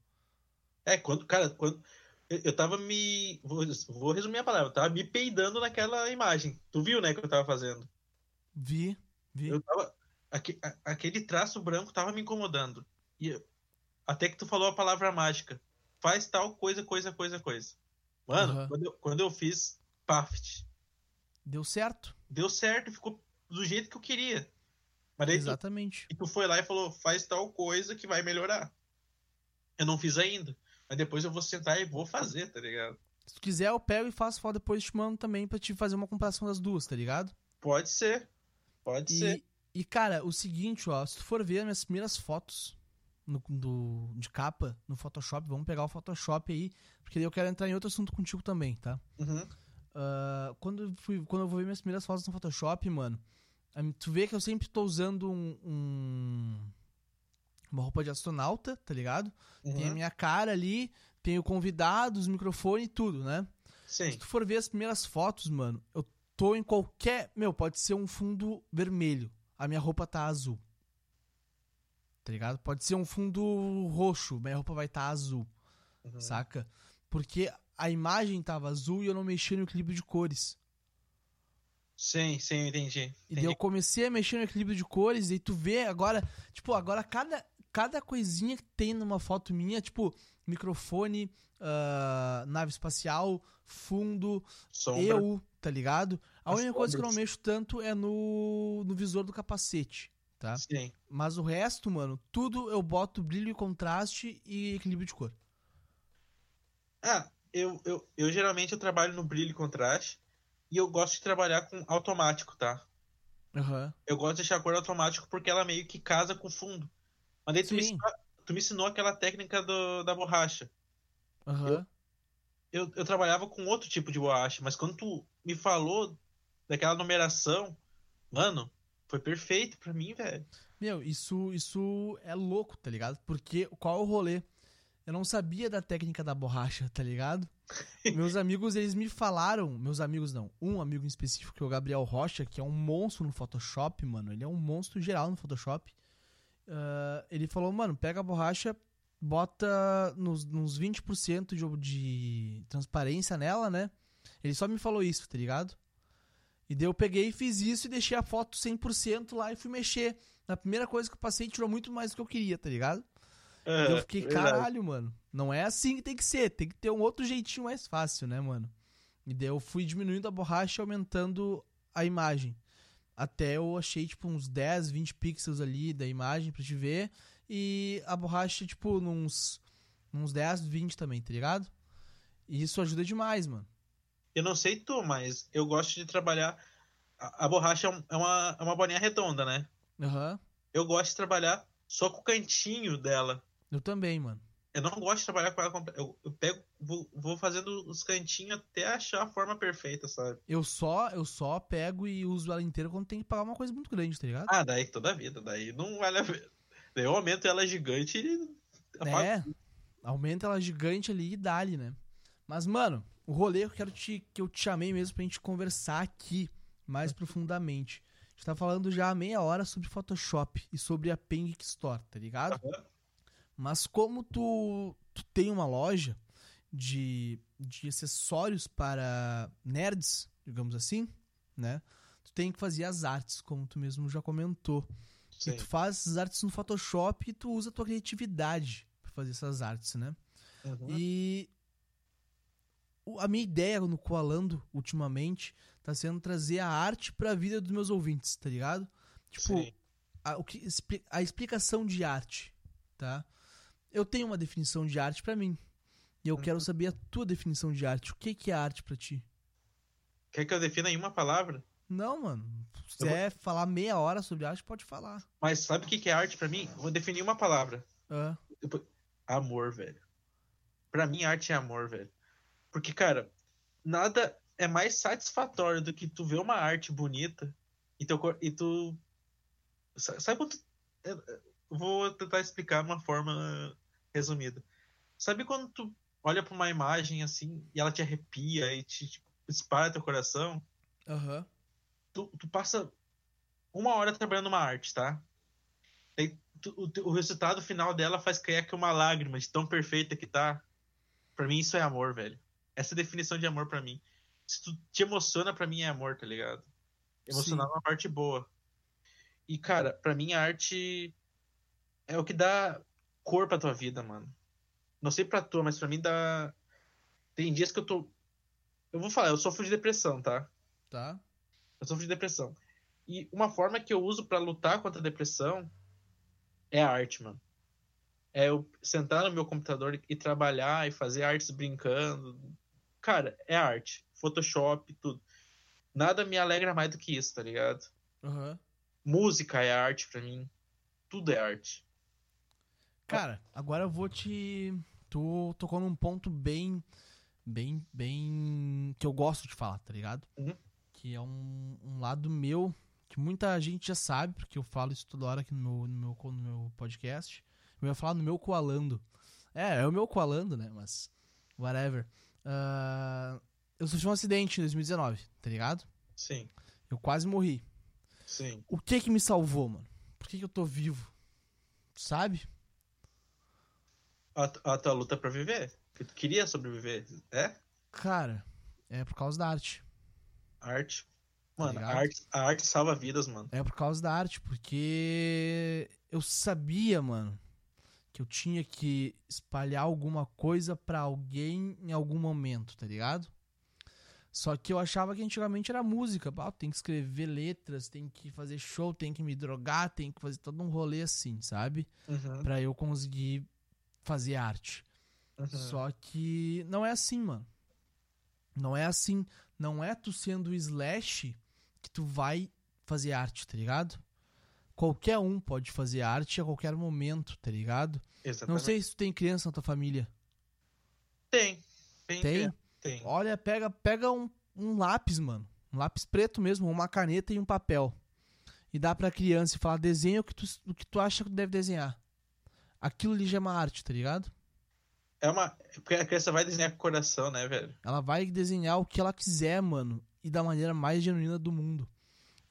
É, quando, cara, quando. Eu, eu tava me. Vou, vou resumir a palavra, eu tava me peidando naquela imagem. Tu viu, né, que eu tava fazendo? Vi, vi. Eu tava. aque- a- aquele traço branco tava me incomodando. E eu- até que tu falou a palavra mágica. Faz tal coisa, coisa, coisa, coisa. Mano, Aham. quando, eu, quando eu fiz Paft, Deu certo. deu certo, ficou do jeito que eu queria. Mas daí tu, Exatamente. e tu foi lá e falou, faz tal coisa que vai melhorar. Eu não fiz ainda. mas depois eu vou sentar e vou fazer, tá ligado? Se tu quiser, eu pego e faço foto depois te mando também pra te fazer uma comparação das duas, tá ligado? Pode ser. Pode e, ser. E, cara, o seguinte, ó, se tu for ver as minhas primeiras fotos no, do, de capa no Photoshop, vamos pegar o Photoshop aí, porque eu quero entrar em outro assunto contigo também, tá? Uhum. Uh, quando, eu fui, quando eu vou ver minhas primeiras fotos no Photoshop, mano, tu vê que eu sempre tô usando um, um uma roupa de astronauta, tá ligado? Uhum. Tem a minha cara ali, tem o convidado, os microfones e tudo, né? Sim. Se tu for ver as primeiras fotos, mano, eu tô em qualquer. Meu, pode ser um fundo vermelho. A minha roupa tá azul. Tá ligado? Pode ser um fundo roxo, minha roupa vai estar tá azul. Uhum. Saca? Porque a imagem tava azul e eu não mexia no equilíbrio de cores. Sim, sim, eu entendi. E entendi. daí eu comecei a mexer no equilíbrio de cores e tu vê agora, tipo, agora cada, cada coisinha que tem numa foto minha, tipo, microfone, uh, nave espacial, fundo, Sombra. eu, tá ligado? A As única coisa que eu não mexo tanto é no, no visor do capacete, tá? Sim. Mas o resto, mano, tudo eu boto brilho e contraste e equilíbrio de cor. Ah, eu, eu, eu geralmente eu trabalho no brilho e contraste. E eu gosto de trabalhar com automático, tá? Aham. Eu gosto de deixar a cor automático porque ela meio que casa com o fundo. Mas daí tu me, ensinou, tu me ensinou aquela técnica do, da borracha. Aham. Eu, eu trabalhava com outro tipo de borracha, mas quando tu me falou daquela numeração, mano, foi perfeito pra mim, velho. Meu, isso, isso é louco, tá ligado? Porque qual é o rolê? Eu não sabia da técnica da borracha, tá ligado? [LAUGHS] meus amigos, eles me falaram, meus amigos não, um amigo em específico, que é o Gabriel Rocha, que é um monstro no Photoshop, mano. Ele é um monstro geral no Photoshop. Ah, ele falou, mano, pega a borracha, bota nos, nos 20% de, de transparência nela, né? Ele só me falou isso, tá ligado? E daí eu peguei e fiz isso e deixei a foto 100% lá e fui mexer. Na primeira coisa que eu passei, tirou muito mais do que eu queria, tá ligado? É, eu fiquei, caralho, mano. Não é assim que tem que ser. Tem que ter um outro jeitinho mais fácil, né, mano? E daí eu fui diminuindo a borracha e aumentando a imagem. Até eu achei, tipo, uns 10, 20 pixels ali da imagem pra te ver. E a borracha, tipo, nos, uns 10, 20 também, tá ligado? E isso ajuda demais, mano. Eu não sei tu, mas eu gosto de trabalhar. A, a borracha é, é uma, é uma bolinha redonda, né? Aham. Eu gosto de trabalhar só com o cantinho dela. Eu também, mano. Eu não gosto de trabalhar com ela completa. Eu, eu pego, vou, vou fazendo os cantinhos até achar a forma perfeita, sabe? Eu só, eu só pego e uso ela inteira quando tem que pagar uma coisa muito grande, tá ligado? Ah, daí toda a vida, daí não vale a pena. Daí eu aumento ela gigante e. É, aumenta ela gigante ali e dá-lhe, né? Mas, mano, o rolê que eu quero te, que eu te chamei mesmo pra gente conversar aqui mais profundamente. A gente tá falando já há meia hora sobre Photoshop e sobre a Peng Store, tá ligado? Mas como tu, tu tem uma loja de, de acessórios para nerds, digamos assim, né? Tu tem que fazer as artes, como tu mesmo já comentou. E Sim. tu faz essas artes no Photoshop e tu usa a tua criatividade pra fazer essas artes, né? Uhum. E a minha ideia no Coalando, ultimamente, tá sendo trazer a arte pra vida dos meus ouvintes, tá ligado? Tipo, a, o que, a explicação de arte, tá? Eu tenho uma definição de arte pra mim. E eu Uhum. quero saber a tua definição de arte. O que, que é arte pra ti? Quer que eu defina em uma palavra? Não, mano. Se Eu vou- quiser falar meia hora sobre arte, pode falar. Mas sabe o que que é arte pra mim? Vou definir uma palavra. Ah, Amor, velho. Pra mim, arte é amor, velho. Porque, cara, nada é mais satisfatório do que tu ver uma arte bonita e, teu, e tu. sa- Sabe quando. tu- eu- eu Vou tentar explicar de uma forma resumida. Sabe quando tu olha pra uma imagem assim e ela te arrepia e te tipo, dispara teu coração? Aham. tu, tu passa uma hora trabalhando uma arte, tá? Aí tu- o, o resultado final dela faz cair aqui uma lágrima de tão perfeita que tá. Pra mim, isso é amor, velho. Essa definição de amor pra mim. Se tu te emociona, pra mim é amor, tá ligado? Emocionar é uma parte boa. E, cara, pra mim a arte é o que dá cor pra tua vida, mano. Não sei pra tua, mas pra mim dá. Tem dias que eu tô. Eu vou falar, eu sofro de depressão, tá? Tá. Eu sofro de depressão. E uma forma que eu uso pra lutar contra a depressão é a arte, mano. é eu sentar no meu computador e trabalhar e fazer artes brincando. Cara, é arte. Photoshop, tudo. Nada me alegra mais do que isso, tá ligado? Aham. Música é arte pra mim. Tudo é arte. Cara, agora eu vou te. Tu tocou num ponto bem. Bem. Bem. Que eu gosto de falar, tá ligado? Uhum. Que é um, um lado meu. Que muita gente já sabe, porque eu falo isso toda hora aqui no meu, no meu, no meu podcast. Eu ia falar no meu coalando. É, é o meu coalando, né? Mas. Whatever. Ah, eu sofri um acidente em 2019, tá ligado? Sim, Eu quase morri. sim. O que que me salvou, mano? Por que, que eu tô vivo? Tu sabe? A, a tua luta pra viver. Que tu queria sobreviver. É? Cara, é por causa da arte. Arte. Mano, a ligado? arte, a arte salva vidas, mano. É por causa da arte, porque eu sabia, mano, que eu tinha que espalhar alguma coisa pra alguém em algum momento, tá ligado? Só que eu achava que antigamente era música. Ah, tem que escrever letras, tem que fazer show, tem que me drogar, tem que fazer todo um rolê assim, sabe? Uhum, Pra eu conseguir fazer arte. uhum. Só que não é assim, mano. Não é assim. Não é tu sendo slash que tu vai fazer arte, tá ligado? Qualquer um pode fazer arte a qualquer momento, tá ligado? Não Exatamente. sei se tu tem criança na tua família. Tem. Tem? Tem? Tem. Olha, pega, pega um, um lápis, mano. Um lápis preto mesmo, uma caneta e um papel. E dá pra criança e falar, desenha o que tu, o que tu acha que tu deve desenhar. Aquilo ali já é uma arte, tá ligado? É uma. Porque a criança vai desenhar com o coração, né, velho? Ela vai desenhar o que ela quiser, mano. E da maneira mais genuína do mundo.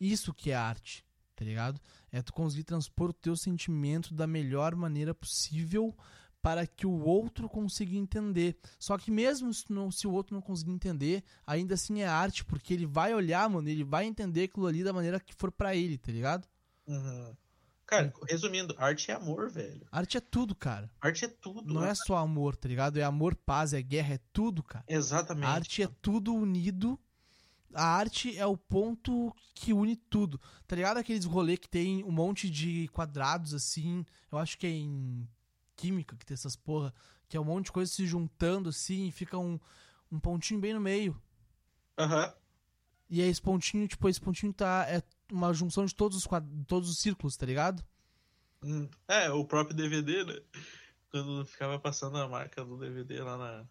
Isso que é arte, tá ligado? É tu conseguir transpor o teu sentimento da melhor maneira possível para que o outro consiga entender. Só que mesmo se, não- se o outro não conseguir entender, ainda assim é arte, porque ele vai olhar, mano, ele vai entender aquilo ali da maneira que for pra ele, tá ligado? Uhum. Cara, resumindo, arte é amor, velho. Arte é tudo, cara. Arte é tudo. Não é só amor, tá ligado? É amor, paz, é guerra, é tudo, cara. Exatamente. A arte é tudo unido. A arte é o ponto que une tudo. Tá ligado aqueles rolê que tem um monte de quadrados assim? Eu acho que é em química que tem essas porra. Que é um monte de coisa se juntando assim e fica um, um pontinho bem no meio. Aham. E aí esse pontinho, tipo, esse pontinho tá. É uma junção de todos os, quad... todos os círculos, tá ligado? Hum, É, o próprio DVD, né? Quando ficava passando a marca do DVD lá na,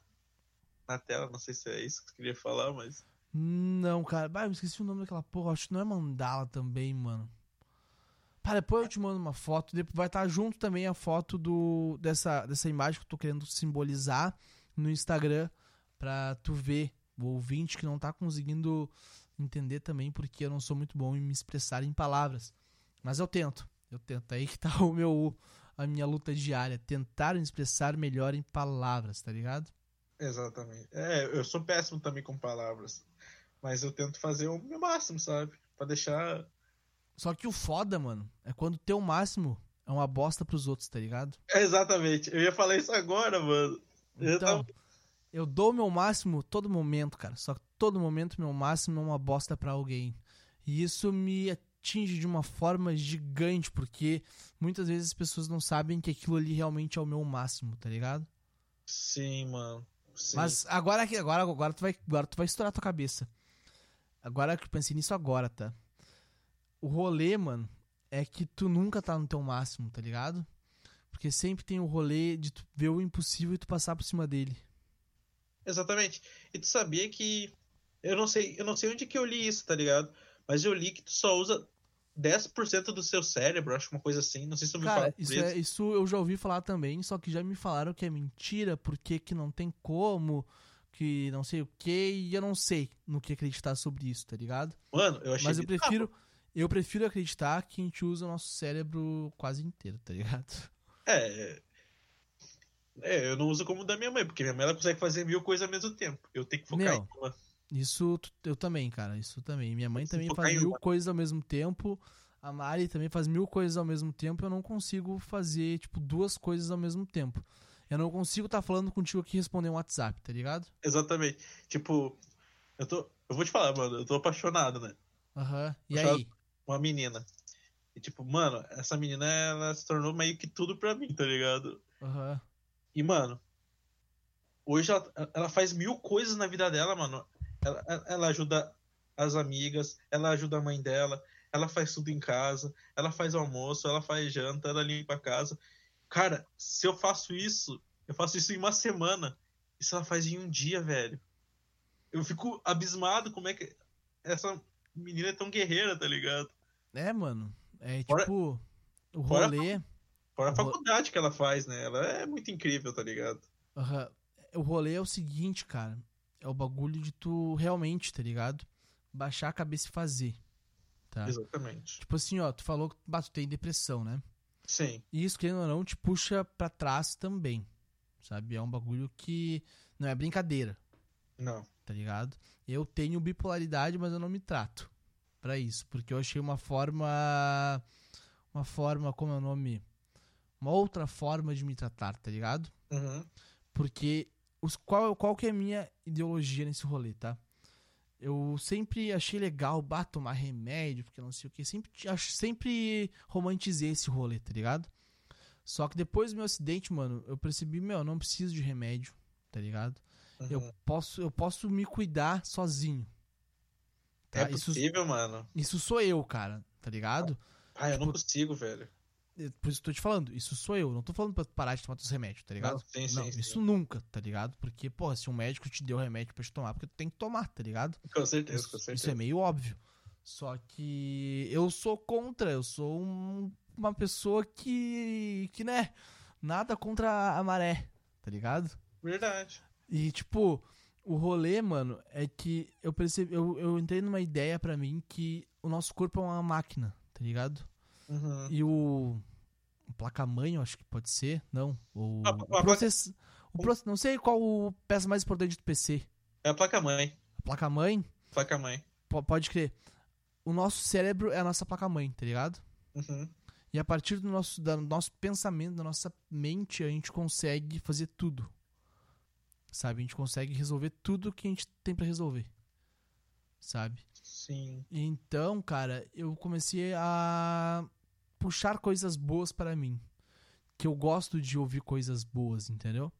na tela, não sei se é isso que você queria falar, mas. Não, cara. Bah, eu esqueci o nome daquela porra. Acho que não é mandala também, mano. Pá, depois eu te mando uma foto. Depois vai estar junto também a foto do dessa, dessa imagem que eu tô querendo simbolizar no Instagram pra tu ver. O ouvinte que não tá conseguindo entender também, porque eu não sou muito bom em me expressar em palavras. Mas eu tento. Eu tento. Aí que tá o meu, a minha luta diária. Tentar me expressar melhor em palavras, tá ligado? Exatamente. É, eu sou péssimo também com palavras. Mas eu tento fazer o meu máximo, sabe? Pra deixar. Só que o foda, mano, é quando o teu máximo é uma bosta pros outros, tá ligado? É, exatamente. Eu ia falar isso agora, mano. Eu Então, tava- eu dou o meu máximo todo momento, cara. Só que todo momento meu máximo é uma bosta pra alguém. E isso me atinge de uma forma gigante, porque muitas vezes as pessoas não sabem que aquilo ali realmente é o meu máximo, tá ligado? Sim, mano. Sim. Mas agora que agora, agora tu vai agora tu vai estourar tua cabeça. Agora que eu pensei nisso agora, tá? O rolê, mano, é que tu nunca tá no teu máximo, tá ligado? Porque sempre tem o rolê de tu ver o impossível e tu passar por cima dele. Exatamente. E tu sabia que. Eu não sei, eu não sei onde que eu li isso, tá ligado? Mas eu li que tu só usa 10% do seu cérebro, acho uma coisa assim. Não sei se tu me Cara, isso, é, isso eu já ouvi falar também, só que já me falaram que é mentira, porque que não tem como, que não sei o que, e eu não sei no que acreditar sobre isso, tá ligado? Mano, eu achei Mas eu prefiro, eu prefiro acreditar que a gente usa o nosso cérebro quase inteiro, tá ligado? É. É, eu não uso como o da minha mãe, porque minha mãe ela consegue fazer mil coisas ao mesmo tempo. Eu tenho que focar Meu, em uma. Isso eu também, cara, isso também. Minha mãe também faz mil coisas ao mesmo tempo. A Mari também faz mil coisas ao mesmo tempo. Eu não consigo fazer, tipo, duas coisas ao mesmo tempo. Eu não consigo estar falando contigo aqui e responder um WhatsApp, tá ligado? Exatamente. Tipo, eu tô. Eu vou te falar, mano, eu tô apaixonado, né? Aham. E Puxado. aí? Uma menina. E tipo, mano, essa menina, ela se tornou meio que tudo pra mim, tá ligado? Aham. E, mano, hoje ela, ela faz mil coisas na vida dela, mano. Ela, ela ajuda as amigas, ela ajuda a mãe dela, ela faz tudo em casa, ela faz almoço, ela faz janta, ela limpa a casa. Cara, se eu faço isso, eu faço isso em uma semana. Isso ela faz em um dia, velho. Eu fico abismado como é que essa menina é tão guerreira, tá ligado? É, mano. É Fora- tipo. O fora- rolê. Fora a Ro- faculdade que ela faz, né? Ela é muito incrível, tá ligado? Aham. O rolê é o seguinte, cara. É o bagulho de tu realmente, tá ligado? Baixar a cabeça e fazer. Tá? Exatamente. Tipo assim, ó, tu falou que bah, tu tem depressão, né? Sim. E isso, querendo ou não, te puxa pra trás também. Sabe? É um bagulho que não é brincadeira, Não. tá ligado? Eu tenho bipolaridade, mas eu não me trato pra isso. Porque eu achei uma forma. Uma forma, como é o nome? Uma outra forma de me tratar, tá ligado? Uhum. Porque os, qual, qual que é a minha ideologia nesse rolê, tá? Eu sempre achei legal bah, tomar remédio, porque não sei o que. Sempre, sempre romantizei esse rolê, tá ligado? Só que depois do meu acidente, mano, eu percebi, meu, eu não preciso de remédio, tá ligado? uhum. Eu posso, eu posso me cuidar sozinho. Tá? É isso, possível, mano. isso sou eu, cara, tá ligado? Ah, eu não Tipo- consigo, velho. Por isso que eu tô te falando, isso sou eu. Não tô falando pra parar de tomar teus remédios, tá ligado? Não, sim, sim, Não, sim. isso nunca, tá ligado? Porque, porra, se um médico te deu remédio pra te tomar, porque tu tem que tomar, tá ligado? Com certeza, Isso, com isso certeza. é meio óbvio. Só que eu sou contra, eu sou um- uma pessoa que, que, né, nada contra a maré, tá ligado? Verdade. E, tipo, o rolê, mano, é que eu percebi, eu, eu entrei numa ideia pra mim que o nosso corpo é uma máquina, tá ligado? Uhum. E o, o placa-mãe, eu acho que pode ser, não. O, A- a o placa- process, o proce- não sei qual o peça mais importante do PC. É a placa-mãe. A placa-mãe, Placa-mãe. po- pode crer. O nosso cérebro é a nossa placa-mãe, tá ligado? Uhum. E a partir do nosso, da- do nosso pensamento, da nossa mente, a gente consegue fazer tudo. Sabe? A gente consegue resolver tudo que a gente tem pra resolver. Sabe? Sim. Então, cara, eu comecei a puxar coisas boas para mim. Que eu gosto de ouvir coisas boas, entendeu?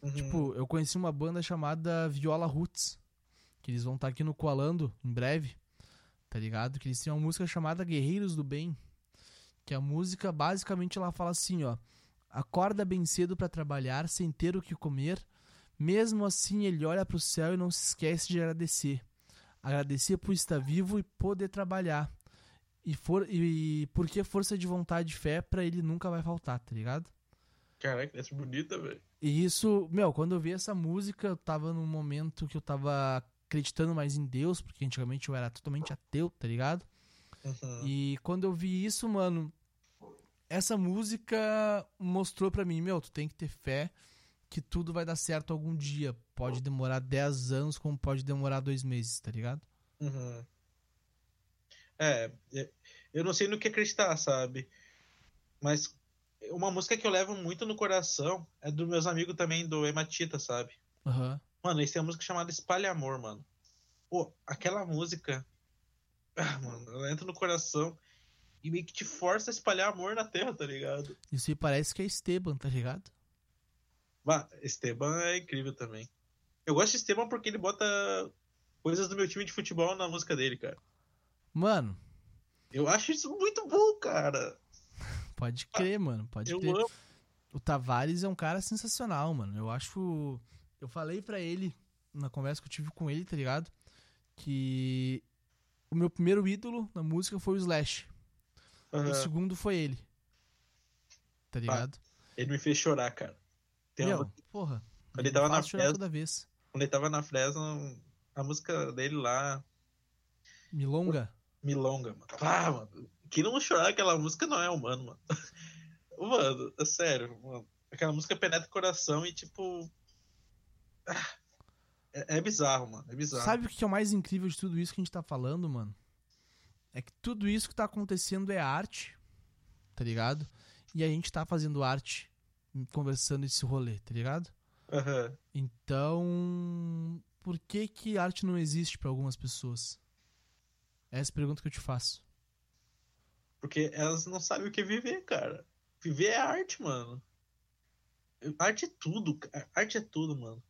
Uhum. Tipo, eu conheci uma banda chamada Viola Roots. Que eles vão estar aqui no Coalando em breve. Tá ligado? Que eles têm uma música chamada Guerreiros do Bem. Que a música, basicamente, ela fala assim, ó. Acorda bem cedo pra trabalhar, sem ter o que comer. Mesmo assim, ele olha pro céu e não se esquece de agradecer. Agradecer por estar vivo e poder trabalhar. E, for, e porque força de vontade e fé pra ele nunca vai faltar, tá ligado? Caraca, essa é bonita, velho. E isso, meu, quando eu vi essa música, eu tava num momento que eu tava acreditando mais em Deus, porque antigamente eu era totalmente ateu, tá ligado? Uhum. E quando eu vi isso, mano, essa música mostrou pra mim, meu, tu tem que ter fé que tudo vai dar certo algum dia. Pode demorar 10 anos, como pode demorar dois meses, tá ligado? Uhum. É, é, eu não sei no que acreditar, sabe? Mas uma música que eu levo muito no coração é dos meus amigos também, do Hematita, sabe? Aham. Mano, eles têm uma música chamada Espalha Amor, mano. Pô, aquela música. Ah, mano, ela entra no coração e meio que te força a espalhar amor na terra, tá ligado? Isso aí parece que é Esteban, tá ligado? Bah, Esteban é incrível também. Eu gosto de Esteban porque ele bota coisas do meu time de futebol na música dele, cara. Mano, Eu acho isso muito bom, cara. pode crer, mano, pode crer. amo. O Tavares é um cara sensacional, mano. Eu acho. Eu falei pra ele, na conversa que eu tive com ele, tá ligado? Que o meu primeiro ídolo na música foi o Slash. O Aham. segundo foi ele. Tá ligado? Ele me fez chorar, cara. Tem uma- Meu, porra. Quando ele tava na festa- toda vez. Quando ele tava na Fresno, a música dele lá, Milonga. Milonga, mano. Ah, mano. Quem não chorar aquela música não é humano, mano. [LAUGHS] Mano, é sério, mano. Aquela música penetra o coração e, tipo. ah, É, é bizarro, mano. É bizarro. Sabe o que é o mais incrível de tudo isso que a gente tá falando, mano? É que tudo isso que tá acontecendo é arte, tá ligado? E a gente tá fazendo arte, conversando esse rolê, tá ligado? Aham. Então, por que que arte não existe pra algumas pessoas? Essa é a pergunta que eu te faço. Porque elas não sabem o que é viver, cara. Viver é arte, mano. Arte é tudo, cara. arte é tudo, mano.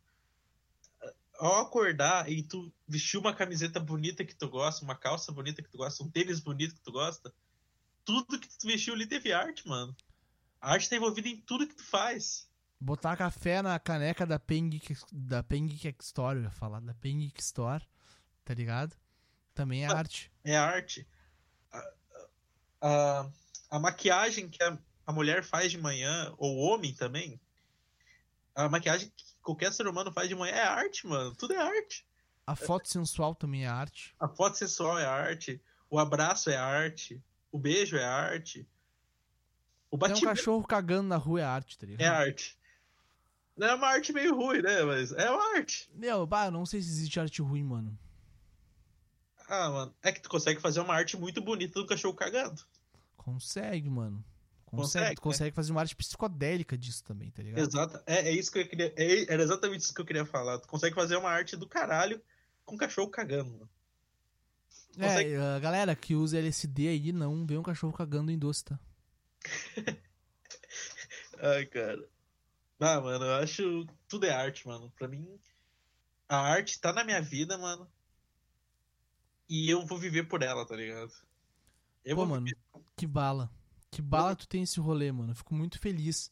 Ao acordar e tu vestir uma camiseta bonita que tu gosta, uma calça bonita que tu gosta, um tênis bonito que tu gosta, tudo que tu vestiu ali teve arte, mano. A arte tá envolvida em tudo que tu faz. Botar café na caneca da Peng da Peng Store, eu ia falar, da Peng Store, tá ligado? Também é Ah. arte. É arte. A, a, a maquiagem que a, a mulher faz de manhã, ou o homem também, a maquiagem que qualquer ser humano faz de manhã é arte, mano. Tudo é arte. A foto sensual também é arte. A foto sensual é arte. O abraço é arte. O beijo é arte. O Tem um batimento cachorro cagando na rua é arte, tá ligado? é arte. Não é uma arte meio ruim, né? Mas é uma arte. Meu, bah, não sei se existe arte ruim, mano. Ah, mano. É que tu consegue fazer uma arte muito bonita do cachorro cagando. Consegue, mano. Consegue, Consegue, tu consegue fazer uma arte psicodélica disso também, tá ligado? Exato. É, é isso que eu queria. é- era exatamente isso que eu queria falar. Tu consegue fazer uma arte do caralho com cachorro cagando, mano. consegue- É, a galera que usa LSD aí não vê um cachorro cagando em doce, tá? [LAUGHS] Ai, cara. Ah, mano, eu acho. Tudo é arte, mano. Pra mim, a arte tá na minha vida, mano. E eu vou viver por ela, tá ligado? Eu Pô, mano, que bala. Que bala tu tem esse rolê, mano. Eu fico muito feliz.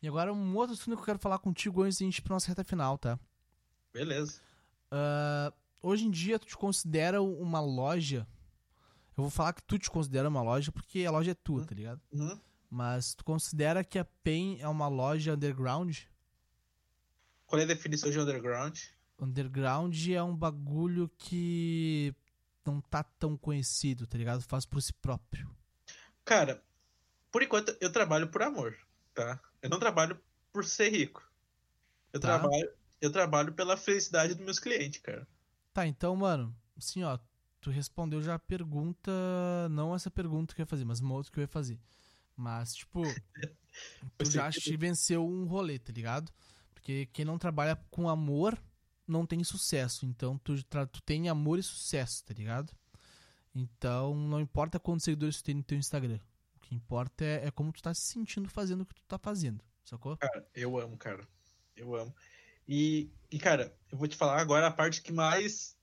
E agora um outro assunto que eu quero falar contigo antes de a gente ir pra nossa reta final, tá? Beleza. Ah, hoje em dia tu te considera uma loja. Eu vou falar que tu te considera uma loja porque a loja é tua, Hum. tá ligado? Uhum. Mas tu considera que a PEN é uma loja underground? Qual é a definição de underground? Underground é um bagulho que não tá tão conhecido, tá ligado? Faz por si próprio. Cara, por enquanto eu trabalho por amor, tá? Eu não trabalho por ser rico. Eu Tá. trabalho, eu trabalho pela felicidade dos meus clientes, cara. Tá, então, mano, assim, ó, tu respondeu já a pergunta, não essa pergunta que eu ia fazer, mas uma outra que eu ia fazer. Mas, tipo, [LAUGHS] tu já que venceu um rolê, tá ligado? Porque quem não trabalha com amor não tem sucesso. Então, tu, tu tem amor e sucesso, tá ligado? Então, não importa quantos seguidores tu tem no teu Instagram. O que importa é, é como tu tá se sentindo fazendo o que tu tá fazendo, sacou? Cara, eu amo, cara. Eu amo. E, e, cara, eu vou te falar agora a parte que mais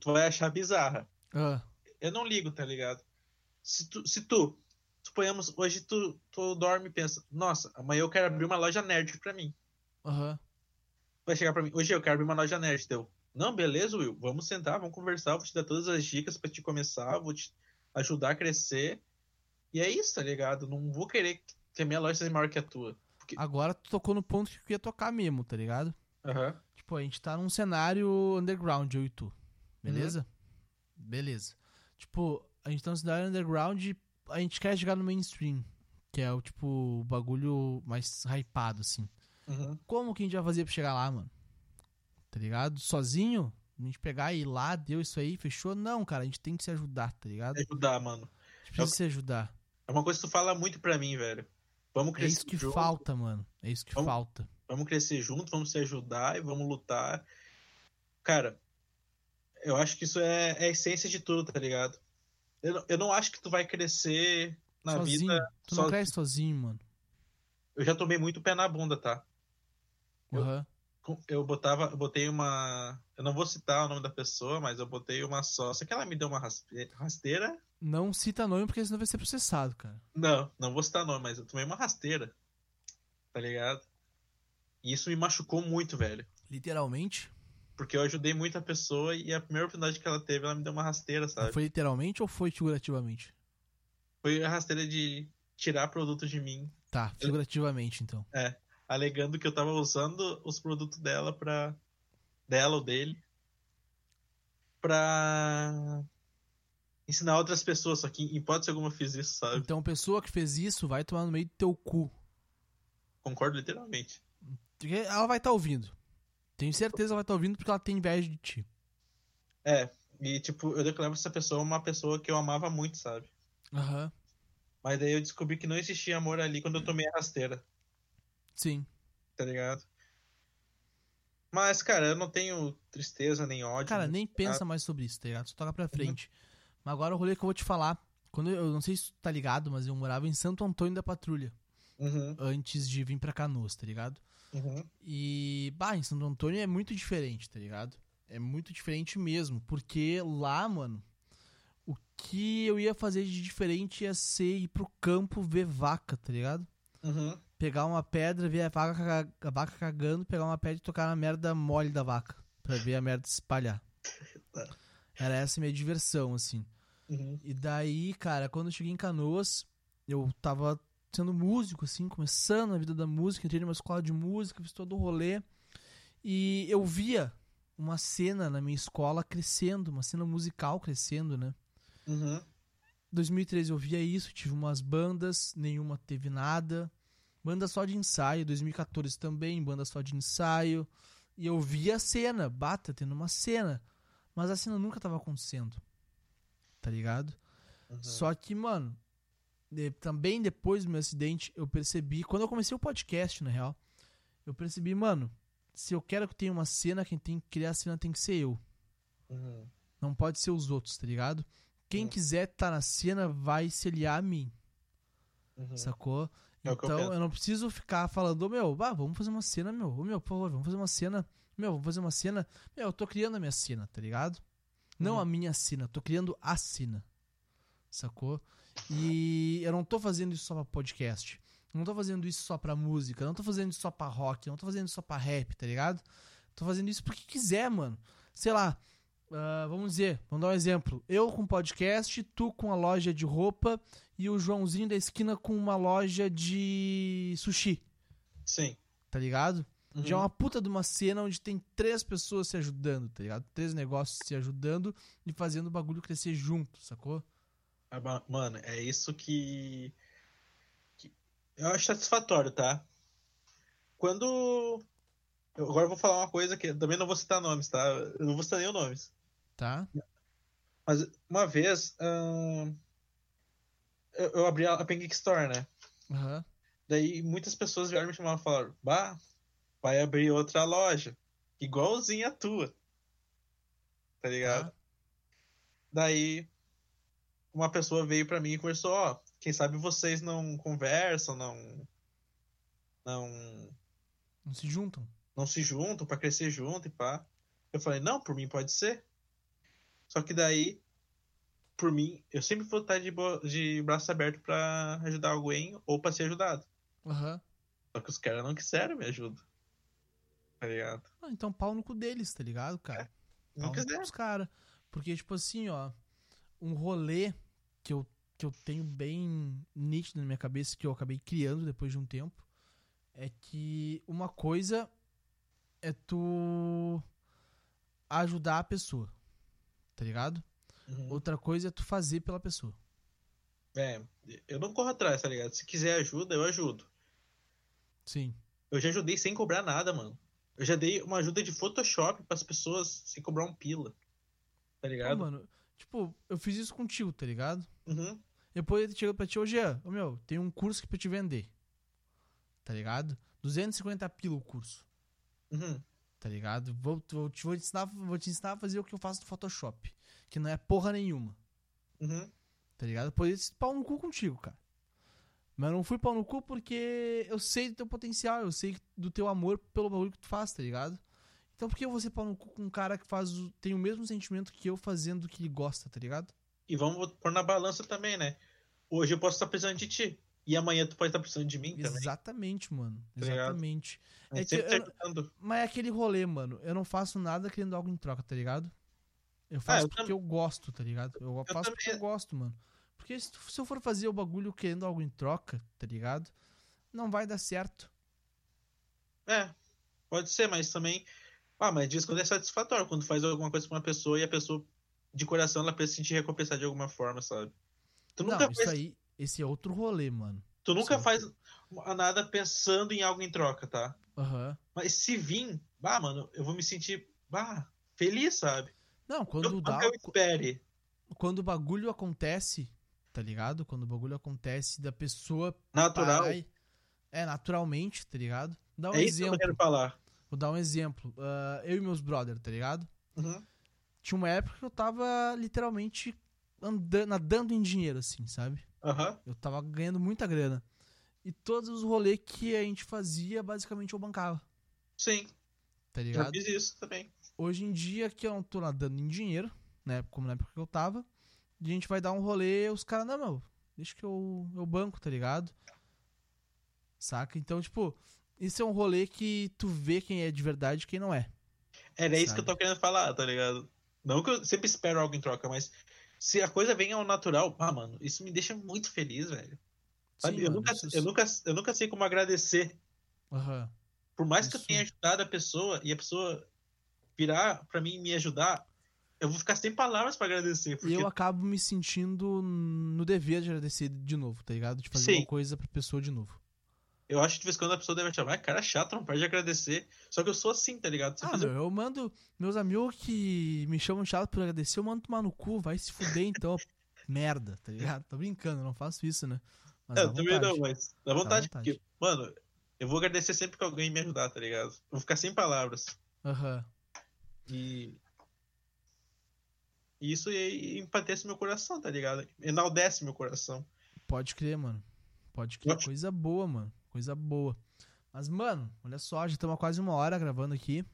tu vai achar bizarra. Ah, Eu não ligo, tá ligado? Se tu, se tu suponhamos, hoje tu, tu dorme e pensa, nossa, amanhã eu quero abrir uma loja nerd pra mim. aham. Vai chegar pra mim, hoje eu quero abrir uma loja nerd, deu. Não, beleza, Will, vamos sentar, vamos conversar, vou te dar todas as dicas pra te começar, vou te ajudar a crescer. E é isso, tá ligado? Não vou querer que a minha loja seja maior que a tua. Agora tu tocou no ponto que eu ia tocar mesmo, tá ligado? Aham. Tipo, a gente tá num cenário underground, eu e tu. Beleza? Beleza. Tipo, a gente tá num cenário underground e a gente quer chegar no mainstream. Que é o, tipo, o bagulho mais hypado, assim. Uhum. Como que a gente vai fazer pra chegar lá, mano? Tá ligado? Sozinho? A gente pegar e ir lá, deu isso aí, fechou? Não, cara, a gente tem que se ajudar, tá ligado? A Ajudar, mano. gente precisa se ajudar. É uma coisa que tu fala muito pra mim, velho. Vamos É crescer isso que junto, falta, mano. É isso que Vamos- falta. vamos crescer junto, vamos se ajudar e vamos lutar. Cara, eu acho que isso é, é a essência de tudo, tá ligado? Eu, não- eu não acho que tu vai crescer na sozinho. vida. tu não sozinho. cresce sozinho, mano. Eu já tomei muito pé na bunda, tá? Eu- Aham. Com- Eu botava, eu botei uma. Eu não vou citar o nome da pessoa, mas eu botei uma sócia que ela me deu uma rasteira. Não cita nome porque senão vai ser processado, cara. Não, não vou citar nome, mas eu tomei uma rasteira. Tá ligado? E isso me machucou muito, velho. Literalmente? Porque eu ajudei muito a pessoa e a primeira oportunidade que ela teve, ela me deu uma rasteira, sabe? Foi literalmente ou foi figurativamente? Foi a rasteira de tirar produto de mim, Tá, figurativamente então. Alegando que eu tava usando os produtos dela pra. dela ou dele. Pra ensinar outras pessoas, só que em hipótese alguma eu fiz isso, sabe? Então, pessoa que fez isso vai tomar no meio do teu cu. Concordo literalmente. Porque ela vai estar ouvindo. Tenho certeza que ela vai estar ouvindo porque ela tem inveja de ti. É, e tipo, eu declaro essa pessoa uma pessoa que eu amava muito, sabe? Aham. Mas daí eu descobri que não existia amor ali quando eu tomei a rasteira, Sim. tá ligado? Mas, cara, eu não tenho tristeza nem ódio. Cara, nem nada. pensa mais sobre isso, tá ligado? Só toca pra frente. Mas agora o rolê que eu vou te falar. Quando eu, eu não sei se tu tá ligado, mas eu morava em Santo Antônio da Patrulha. Uhum, antes de vir pra Canoas, tá ligado? uhum, E, bah, em Santo Antônio é muito diferente, tá ligado? É muito diferente mesmo, porque lá, mano, o que eu ia fazer de diferente ia ser ir pro campo ver vaca, tá ligado? uhum. Pegar uma pedra, ver a vaca, a vaca cagando, pegar uma pedra e tocar na merda mole da vaca, pra ver a merda se espalhar. Era essa minha diversão, assim. uhum. E daí, cara, quando eu cheguei em Canoas, eu tava sendo músico, assim, começando a vida da música, entrei numa escola de música, fiz todo o rolê. E eu via uma cena na minha escola crescendo, uma cena musical crescendo, né? Uhum. 2013 eu via isso, tive umas bandas, nenhuma teve nada. Banda só de ensaio, 2014 também, banda só de ensaio. E eu via a cena, bata, tendo uma cena. Mas a cena nunca tava acontecendo. Tá ligado? Uhum. Só que, mano, de- também depois do meu acidente, eu percebi, quando eu comecei o podcast, na real, eu percebi, mano, se eu quero que tenha uma cena, quem tem que criar a cena tem que ser eu. Uhum. Não pode ser os outros, tá ligado? Quem Hum. quiser estar na cena vai se aliar a mim, Uhum. sacou? É eu então penso. eu, não preciso ficar falando, meu, bah, vamos fazer uma cena, meu, meu, por favor, vamos fazer uma cena, meu, vamos fazer uma cena. Meu, eu tô criando a minha cena, tá ligado? Não Uhum. a minha cena, eu tô criando a cena, sacou? E eu não tô fazendo isso só pra podcast, eu não tô fazendo isso só pra música, eu não tô fazendo isso só pra rock, eu não tô fazendo isso só pra rap, tá ligado? Tô fazendo isso porque quiser, mano. Sei lá, ah, vamos dizer, vamos dar um exemplo. Eu com podcast, tu com a loja de roupa e o Joãozinho da esquina com uma loja de sushi, Sim. tá ligado? Uhum. Já é uma puta de uma cena onde tem três pessoas se ajudando, tá ligado? Três negócios se ajudando e fazendo o bagulho crescer junto, sacou? Ah, ma- Mano, é isso que... que eu acho satisfatório, tá? Quando. eu agora eu vou falar uma coisa que também não vou citar nomes, tá? Eu não vou citar nenhum nomes. Tá? Mas uma vez. ahn, eu, eu abri a, a Store, né? Aham. Daí muitas pessoas vieram me chamar e falaram: Bah, vai abrir outra loja. Igualzinha a tua. Tá ligado? Tá. Daí uma pessoa veio pra mim e conversou, ó, quem sabe vocês não conversam, não não Não se juntam. não se juntam pra crescer junto e pá. Eu falei, não, por mim pode ser. Só que daí, por mim, eu sempre vou estar de, de braço aberto pra ajudar alguém ou pra ser ajudado. Aham. Só que os caras não quiseram me ajuda. Tá ligado? Ah, então pau no cu deles, tá ligado, cara? Não Pau dos cara. Porque, tipo assim, ó, um rolê que eu, que eu tenho bem nítido na minha cabeça, que eu acabei criando depois de um tempo, é que uma coisa é tu ajudar a pessoa, tá ligado? Uhum. Outra coisa é tu fazer pela pessoa. É, eu não corro atrás, tá ligado? Se quiser ajuda, eu ajudo. Sim. Eu já ajudei sem cobrar nada, mano. Eu já dei uma ajuda de Photoshop pras pessoas sem cobrar um pila. Tá ligado? mano, tipo, eu fiz isso contigo, tá ligado? Uhum. Depois ele chega pra ti, ô Jean, ô meu, tem um curso aqui pra te vender. Tá ligado? 250 pila o curso. Uhum. Tá ligado? Vou, vou, te, vou, te ensinar, vou te ensinar a fazer o que eu faço no Photoshop. Que não é porra nenhuma. Uhum. Tá ligado? Eu poderia ser pau no cu contigo, cara. Mas eu não fui pau no cu porque eu sei do teu potencial, eu sei do teu amor pelo bagulho que tu faz, tá ligado? Então por que eu vou ser pau no cu com um cara que faz o- tem o mesmo sentimento que eu fazendo o que ele gosta, tá ligado? E vamos pôr na balança também, né? Hoje eu posso estar precisando de ti. E amanhã tu pode estar precisando de mim também. Exatamente, mano. Tá? Exatamente. É que eu- tá. Mas é aquele rolê, mano. Eu não faço nada querendo algo em troca, tá ligado? Eu faço eu porque tam- eu gosto, tá ligado? Eu, faço porque também- eu gosto, mano. Porque se, se eu for fazer o bagulho querendo algo em troca, tá ligado? Não vai dar certo. É, pode ser, mas também. Ah, mas diz quando é satisfatório, quando faz alguma coisa pra uma pessoa e a pessoa, de coração, ela precisa se sentir recompensada de alguma forma, sabe? Tu nunca, não, isso faz, aí, esse é outro rolê, mano. tu nunca sim. faz nada pensando em algo em troca, tá? Aham. Mas se vir, bah, mano, eu vou me sentir, bah, feliz, sabe? Não, quando Não, dá. eu espere. Quando o bagulho acontece, tá ligado? Quando o bagulho acontece da pessoa. Natural. parar É, naturalmente, tá ligado? Dá um é isso que exemplo. eu quero falar. Vou dar um exemplo. Ah, eu e meus brother, tá ligado? Uhum. Tinha uma época que eu tava literalmente andando, nadando em dinheiro, assim, sabe? Aham. Eu tava ganhando muita grana. E todos os rolês que a gente fazia, basicamente eu bancava. Sim, Tá já ligado? fiz isso também. Hoje em dia que eu não tô nadando em dinheiro, né? Como na época que eu tava, a gente vai dar um rolê, os caras, não, meu, deixa que eu, eu banco, tá ligado? Saca? Então, tipo, isso é um rolê que tu vê quem é de verdade e quem não é. Era isso Sabe? que eu tô querendo falar, tá ligado? Não que eu sempre espero algo em troca, mas se a coisa vem ao natural, ah, mano, isso me deixa muito feliz, velho. Sabe? Sim, eu, mano, nunca, isso- eu, nunca, eu nunca sei como agradecer. Aham. Por mais que eu Isso. tenha ajudado a pessoa e a pessoa virar pra mim e me ajudar, eu vou ficar sem palavras pra agradecer. Porque E eu acabo me sentindo no dever de agradecer de novo, tá ligado? De fazer Sim. uma coisa pra pessoa de novo. Eu acho que de vez em quando a pessoa deve achar, vai, cara chato, não pode de agradecer. Só que eu sou assim, tá ligado? Eu Ah, meu, eu mando meus amigos que me chamam chato por agradecer, eu mando tomar no cu, vai se fuder então. [LAUGHS] Merda, tá ligado? Tô brincando, não faço isso, né? Mas É, dá eu também não, mas dá vontade, vontade. porque, mano, eu vou agradecer sempre que alguém me ajudar, tá ligado? Eu vou ficar sem palavras. Aham. E. e isso aí empatece meu coração, tá ligado? Enaldece meu coração. Pode crer, mano. Pode crer. Pode. Coisa boa, mano. Coisa boa. Mas, mano, olha só, já estamos quase uma hora gravando aqui.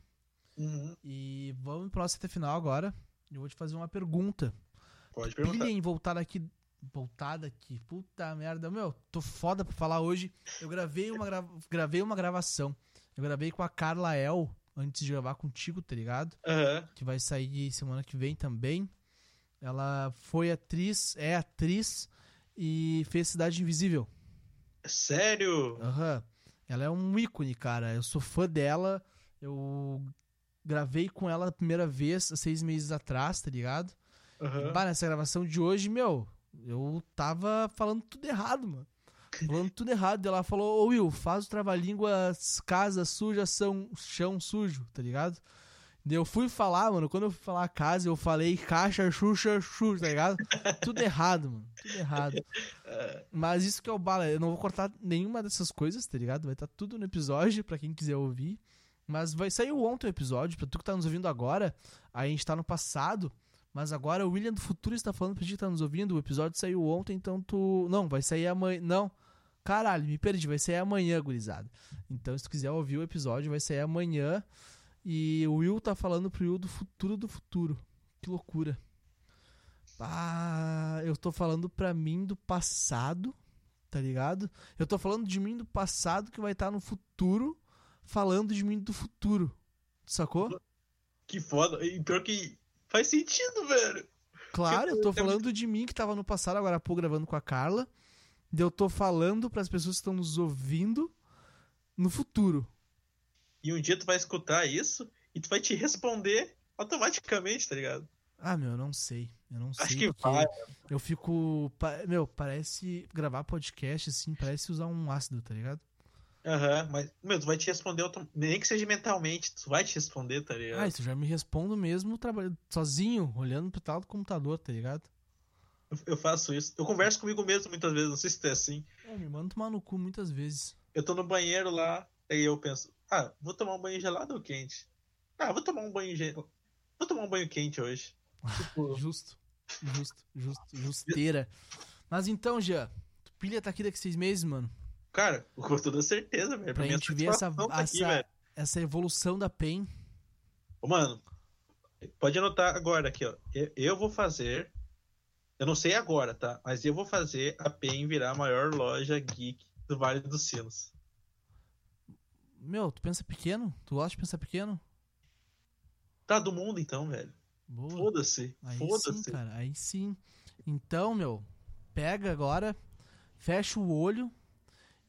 Uhum. E vamos pro nosso até final agora. Eu vou te fazer uma pergunta. Pode perguntar. Pilha em voltar aqui. Voltar daqui. Puta merda. Meu, tô foda pra falar hoje. Eu gravei uma, gra- gravei uma gravação. Eu gravei com a Carla El antes de gravar contigo, tá ligado? Aham. Que vai sair semana que vem também. Ela foi atriz, é atriz e fez Cidade Invisível. Sério? Aham. Ela é um ícone, cara. Eu sou fã dela. Eu gravei com ela a primeira vez há seis meses atrás, tá ligado? Aham. Bah, nessa gravação de hoje, meu, eu tava falando tudo errado, mano. Falando tudo errado. Ela falou, ô Will, faz o trava-línguas, casa suja, são, chão sujo, tá ligado? Eu fui falar, mano, quando eu fui falar casa, eu falei caixa, xuxa, xuxa, tá ligado? tudo errado, mano. Tudo errado. [LAUGHS] Mas isso que é o bala, eu não vou cortar nenhuma dessas coisas, tá ligado? Vai estar tudo no episódio, pra quem quiser ouvir. Mas vai sair ontem o episódio, pra tu que tá nos ouvindo agora, a gente tá no passado, mas agora o William do futuro está falando pra ti que tá nos ouvindo, o episódio saiu ontem, então tu... Não, vai sair amanhã, não. Caralho, me perdi, vai sair amanhã, gurizada. Então se tu quiser ouvir o episódio, vai sair amanhã. E o Will tá falando pro Will do futuro do futuro. Que loucura. Ah, eu tô falando pra mim do passado, tá ligado? Eu tô falando de mim do passado que vai estar no futuro, falando de mim do futuro. Sacou? Que foda. E pior que faz sentido, velho. Claro, eu tô falando de mim que tava no passado, agora pouco gravando com a Carla. Eu tô falando pras pessoas que estão nos ouvindo no futuro. E um dia tu vai escutar isso e tu vai te responder automaticamente, tá ligado? Ah, meu, eu não sei. Eu não Acho sei que porque vai. eu fico, meu, parece gravar podcast assim, parece usar um ácido, tá ligado? Aham, mas, meu, tu vai te responder, nem que seja mentalmente, tu vai te responder, tá ligado? Ah, isso eu já me respondo mesmo trabalhando sozinho, olhando pro tal do computador, tá ligado? Eu- Eu faço isso. Eu converso comigo mesmo muitas vezes, não sei se tu é assim. Eu me mando tomar no cu muitas vezes. Eu tô no banheiro lá, aí eu penso, ah, vou tomar um banho gelado ou quente? Ah, vou tomar um banho gelado. Vou tomar um banho quente hoje. Tipo, [LAUGHS] Justo, justo, justo, justeira. Mas então, Jean, tu pilha tá aqui daqui seis meses, mano. cara, com toda certeza, velho. Pra é gente ver essa, tá aqui, essa, essa evolução da PEN. Ô, Mano, pode anotar agora aqui, ó. Eu, eu vou fazer. Eu não sei agora, tá? Mas eu vou fazer a PEN virar a maior loja geek do Vale dos Sinos. Meu, tu pensa pequeno? Tu gosta de pensar pequeno? Tá do mundo então, velho. Foda-se. Aí sim, Foda-se. cara, aí sim. Então, meu, pega agora, fecha o olho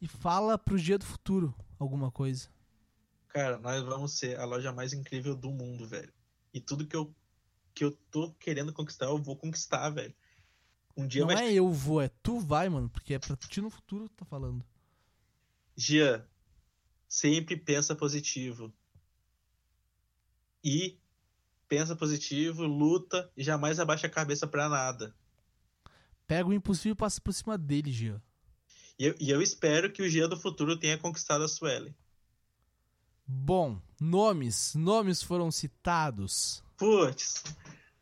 e fala pro dia do futuro alguma coisa. Cara, nós vamos ser a loja mais incrível do mundo, velho. E tudo que eu, que eu tô querendo conquistar, eu vou conquistar, velho. Um dia Não vai é eu vou, é tu vai, mano, porque é pra ti no futuro que tá falando. Gia, sempre pensa positivo. E pensa positivo, luta e jamais abaixa a cabeça pra nada. Pega o impossível e passa por cima dele, Gia. E eu, e eu espero que o Gia do futuro tenha conquistado a Suelen. Bom, nomes, nomes foram citados. Putz,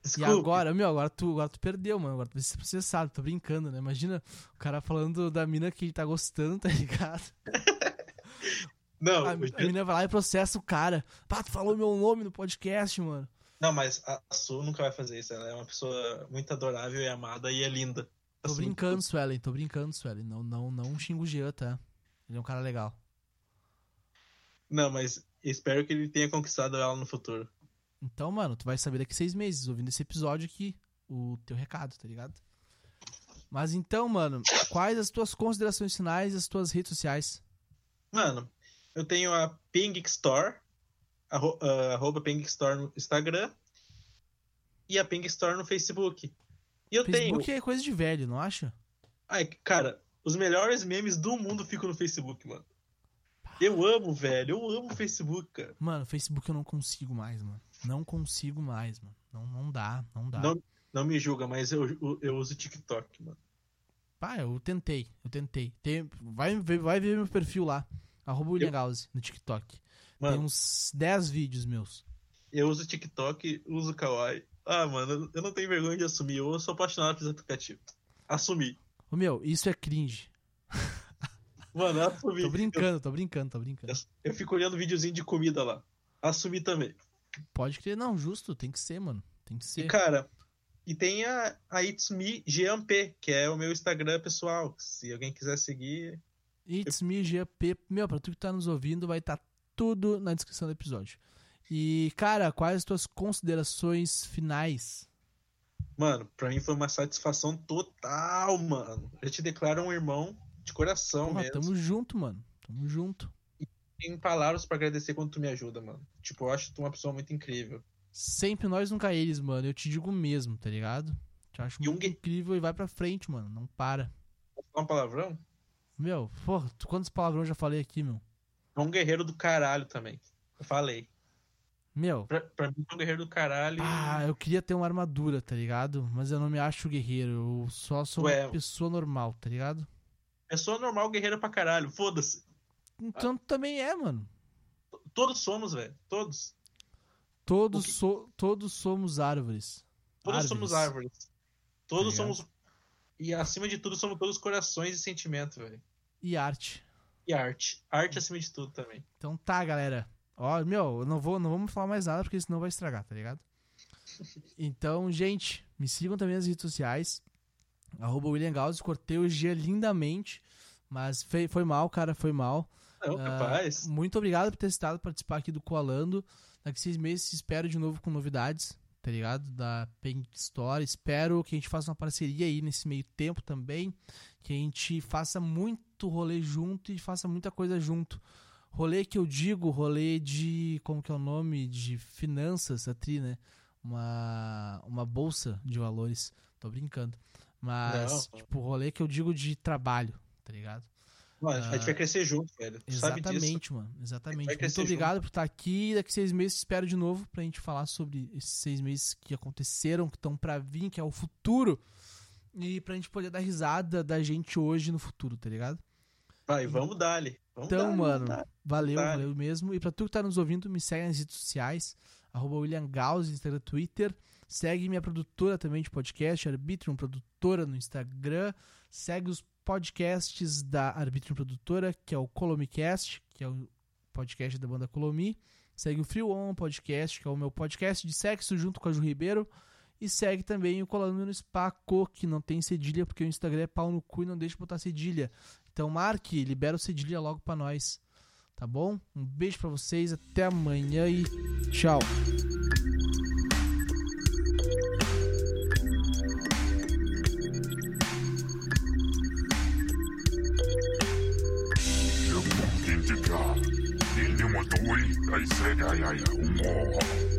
Desculpa. E agora, meu, agora tu, agora tu perdeu, mano. Agora tu vai ser processado, tô brincando, né? Imagina o cara falando da mina que ele tá gostando, tá ligado? [LAUGHS] Não, A, a mina vai lá e processa o cara. Pá, tu falou meu nome no podcast, mano. não, mas a Su nunca vai fazer isso. Ela é uma pessoa muito adorável e amada e é linda. Tô Assim, brincando, Suelen, tô brincando, Suelen. Não, não, não xingo o Jean, tá? Ele é um cara legal. Não, mas espero que ele tenha conquistado ela no futuro. Então, mano, tu vai saber daqui seis meses, ouvindo esse episódio aqui, o teu recado, tá ligado? Mas então, mano, quais as tuas considerações finais e as tuas redes sociais? Mano, eu tenho a Ping Store, arro, ah, arroba Ping Store no Instagram e a Ping Store no Facebook. E eu Facebook tenho. é coisa de velho, não acha? Ai, cara, os melhores memes do mundo ficam no Facebook, mano. Eu amo, velho. Eu amo o Facebook, cara. Mano, Facebook eu não consigo mais, mano. Não consigo mais, mano. Não, não dá, não dá. Não, não me julga, mas eu, eu, eu uso TikTok, mano. Pá, eu tentei, eu tentei. Tem, vai, vai ver meu perfil lá. Arroba William Eu- Gause, no TikTok. Tem Mano, uns 10 vídeos meus. eu uso TikTok, uso Kawaii. Ah, mano, eu não tenho vergonha de assumir. Eu sou apaixonado por esse aplicativo. Assumi. Ô, meu, isso é cringe. Mano, eu assumi. Tô brincando, tô brincando, tô brincando. Eu, eu fico olhando videozinho de comida lá. Assumi também. Pode crer, não, justo, tem que ser, mano. Tem que E, ser. cara, e tem a, a It's Me GMP, que é o meu Instagram pessoal. Se alguém quiser seguir. It's me, GP. Meu, pra tu que tá nos ouvindo, vai estar tudo na descrição do episódio. E, cara, quais as tuas considerações finais? Mano, pra mim foi uma satisfação total, mano. Eu te declaro um irmão de coração Porra, mesmo. tamo junto, mano. Tamo junto. Tem palavras pra agradecer quando tu me ajuda, mano. Tipo, eu acho tu uma pessoa muito incrível. Sempre nós, nunca eles, mano. Eu te digo mesmo, tá ligado? Te acho E muito incrível e vai pra frente, mano. Não para. Posso falar um palavrão? Meu, porra, quantos palavrões eu já falei aqui, meu? É um guerreiro do caralho também. Eu falei. Meu, Pra, pra mim é um guerreiro do caralho. ah, eu queria ter uma armadura, tá ligado? Mas eu não me acho guerreiro. Eu só sou Ué. uma pessoa normal, tá ligado? Pessoa normal, guerreiro pra caralho. Foda-se. Então tu também é, mano. Todos somos, velho. Todos. Todos, so- todos somos árvores. Todos somos árvores. Todos Tá somos. E acima de tudo, somos todos corações e sentimentos, velho. E arte. E arte. Arte acima de tudo também. Então tá, galera. Ó, meu, eu não vou, não vamos falar mais nada porque senão vai estragar, tá ligado? [LAUGHS] Então, gente, me sigam também nas redes sociais. Arroba William Gauss, cortei o dia lindamente. Mas foi, foi mal, cara, foi mal. Não, capaz. muito obrigado por ter estado participar aqui do Coalando. Daqui seis meses espero de novo com novidades, tá ligado? Da Pink Store. Espero que a gente faça uma parceria aí nesse meio tempo também. Que a gente faça muito rolê junto e faça muita coisa junto. Rolê que eu digo, rolê de. Como que é o nome? De finanças, a tri, né? Uma, uma bolsa de valores. Tô brincando. Mas, Não. tipo, rolê que eu digo de trabalho, tá ligado? A gente ah, vai crescer junto, velho. Tu. Exatamente, mano. Exatamente. Muito obrigado por estar aqui. Daqui seis meses espero de novo pra gente falar sobre esses seis meses que aconteceram, que estão pra vir, que é o futuro. E pra gente poder dar risada da gente hoje no futuro, tá ligado? Vai, vamos dar-lhe. Vamos Então, mano, valeu, valeu mesmo. E pra tu que tá nos ouvindo, me segue nas redes sociais. Arroba William Gauss, Instagram, Twitter. Segue minha produtora também de podcast, Arbitrium Produtora no Instagram. Segue os podcasts da Arbitrium Produtora, que é o Colomicast, que é o podcast da banda Colomi. Segue o Free On Podcast, que é o meu podcast de sexo junto com a Ju Ribeiro. E segue também o Colando no Spaco, que não tem cedilha, porque o Instagram é pau no cu e não deixa botar cedilha. Então, marque, libera o cedilha logo pra nós. Tá bom? Um beijo pra vocês, até amanhã e tchau. I said I, I, I,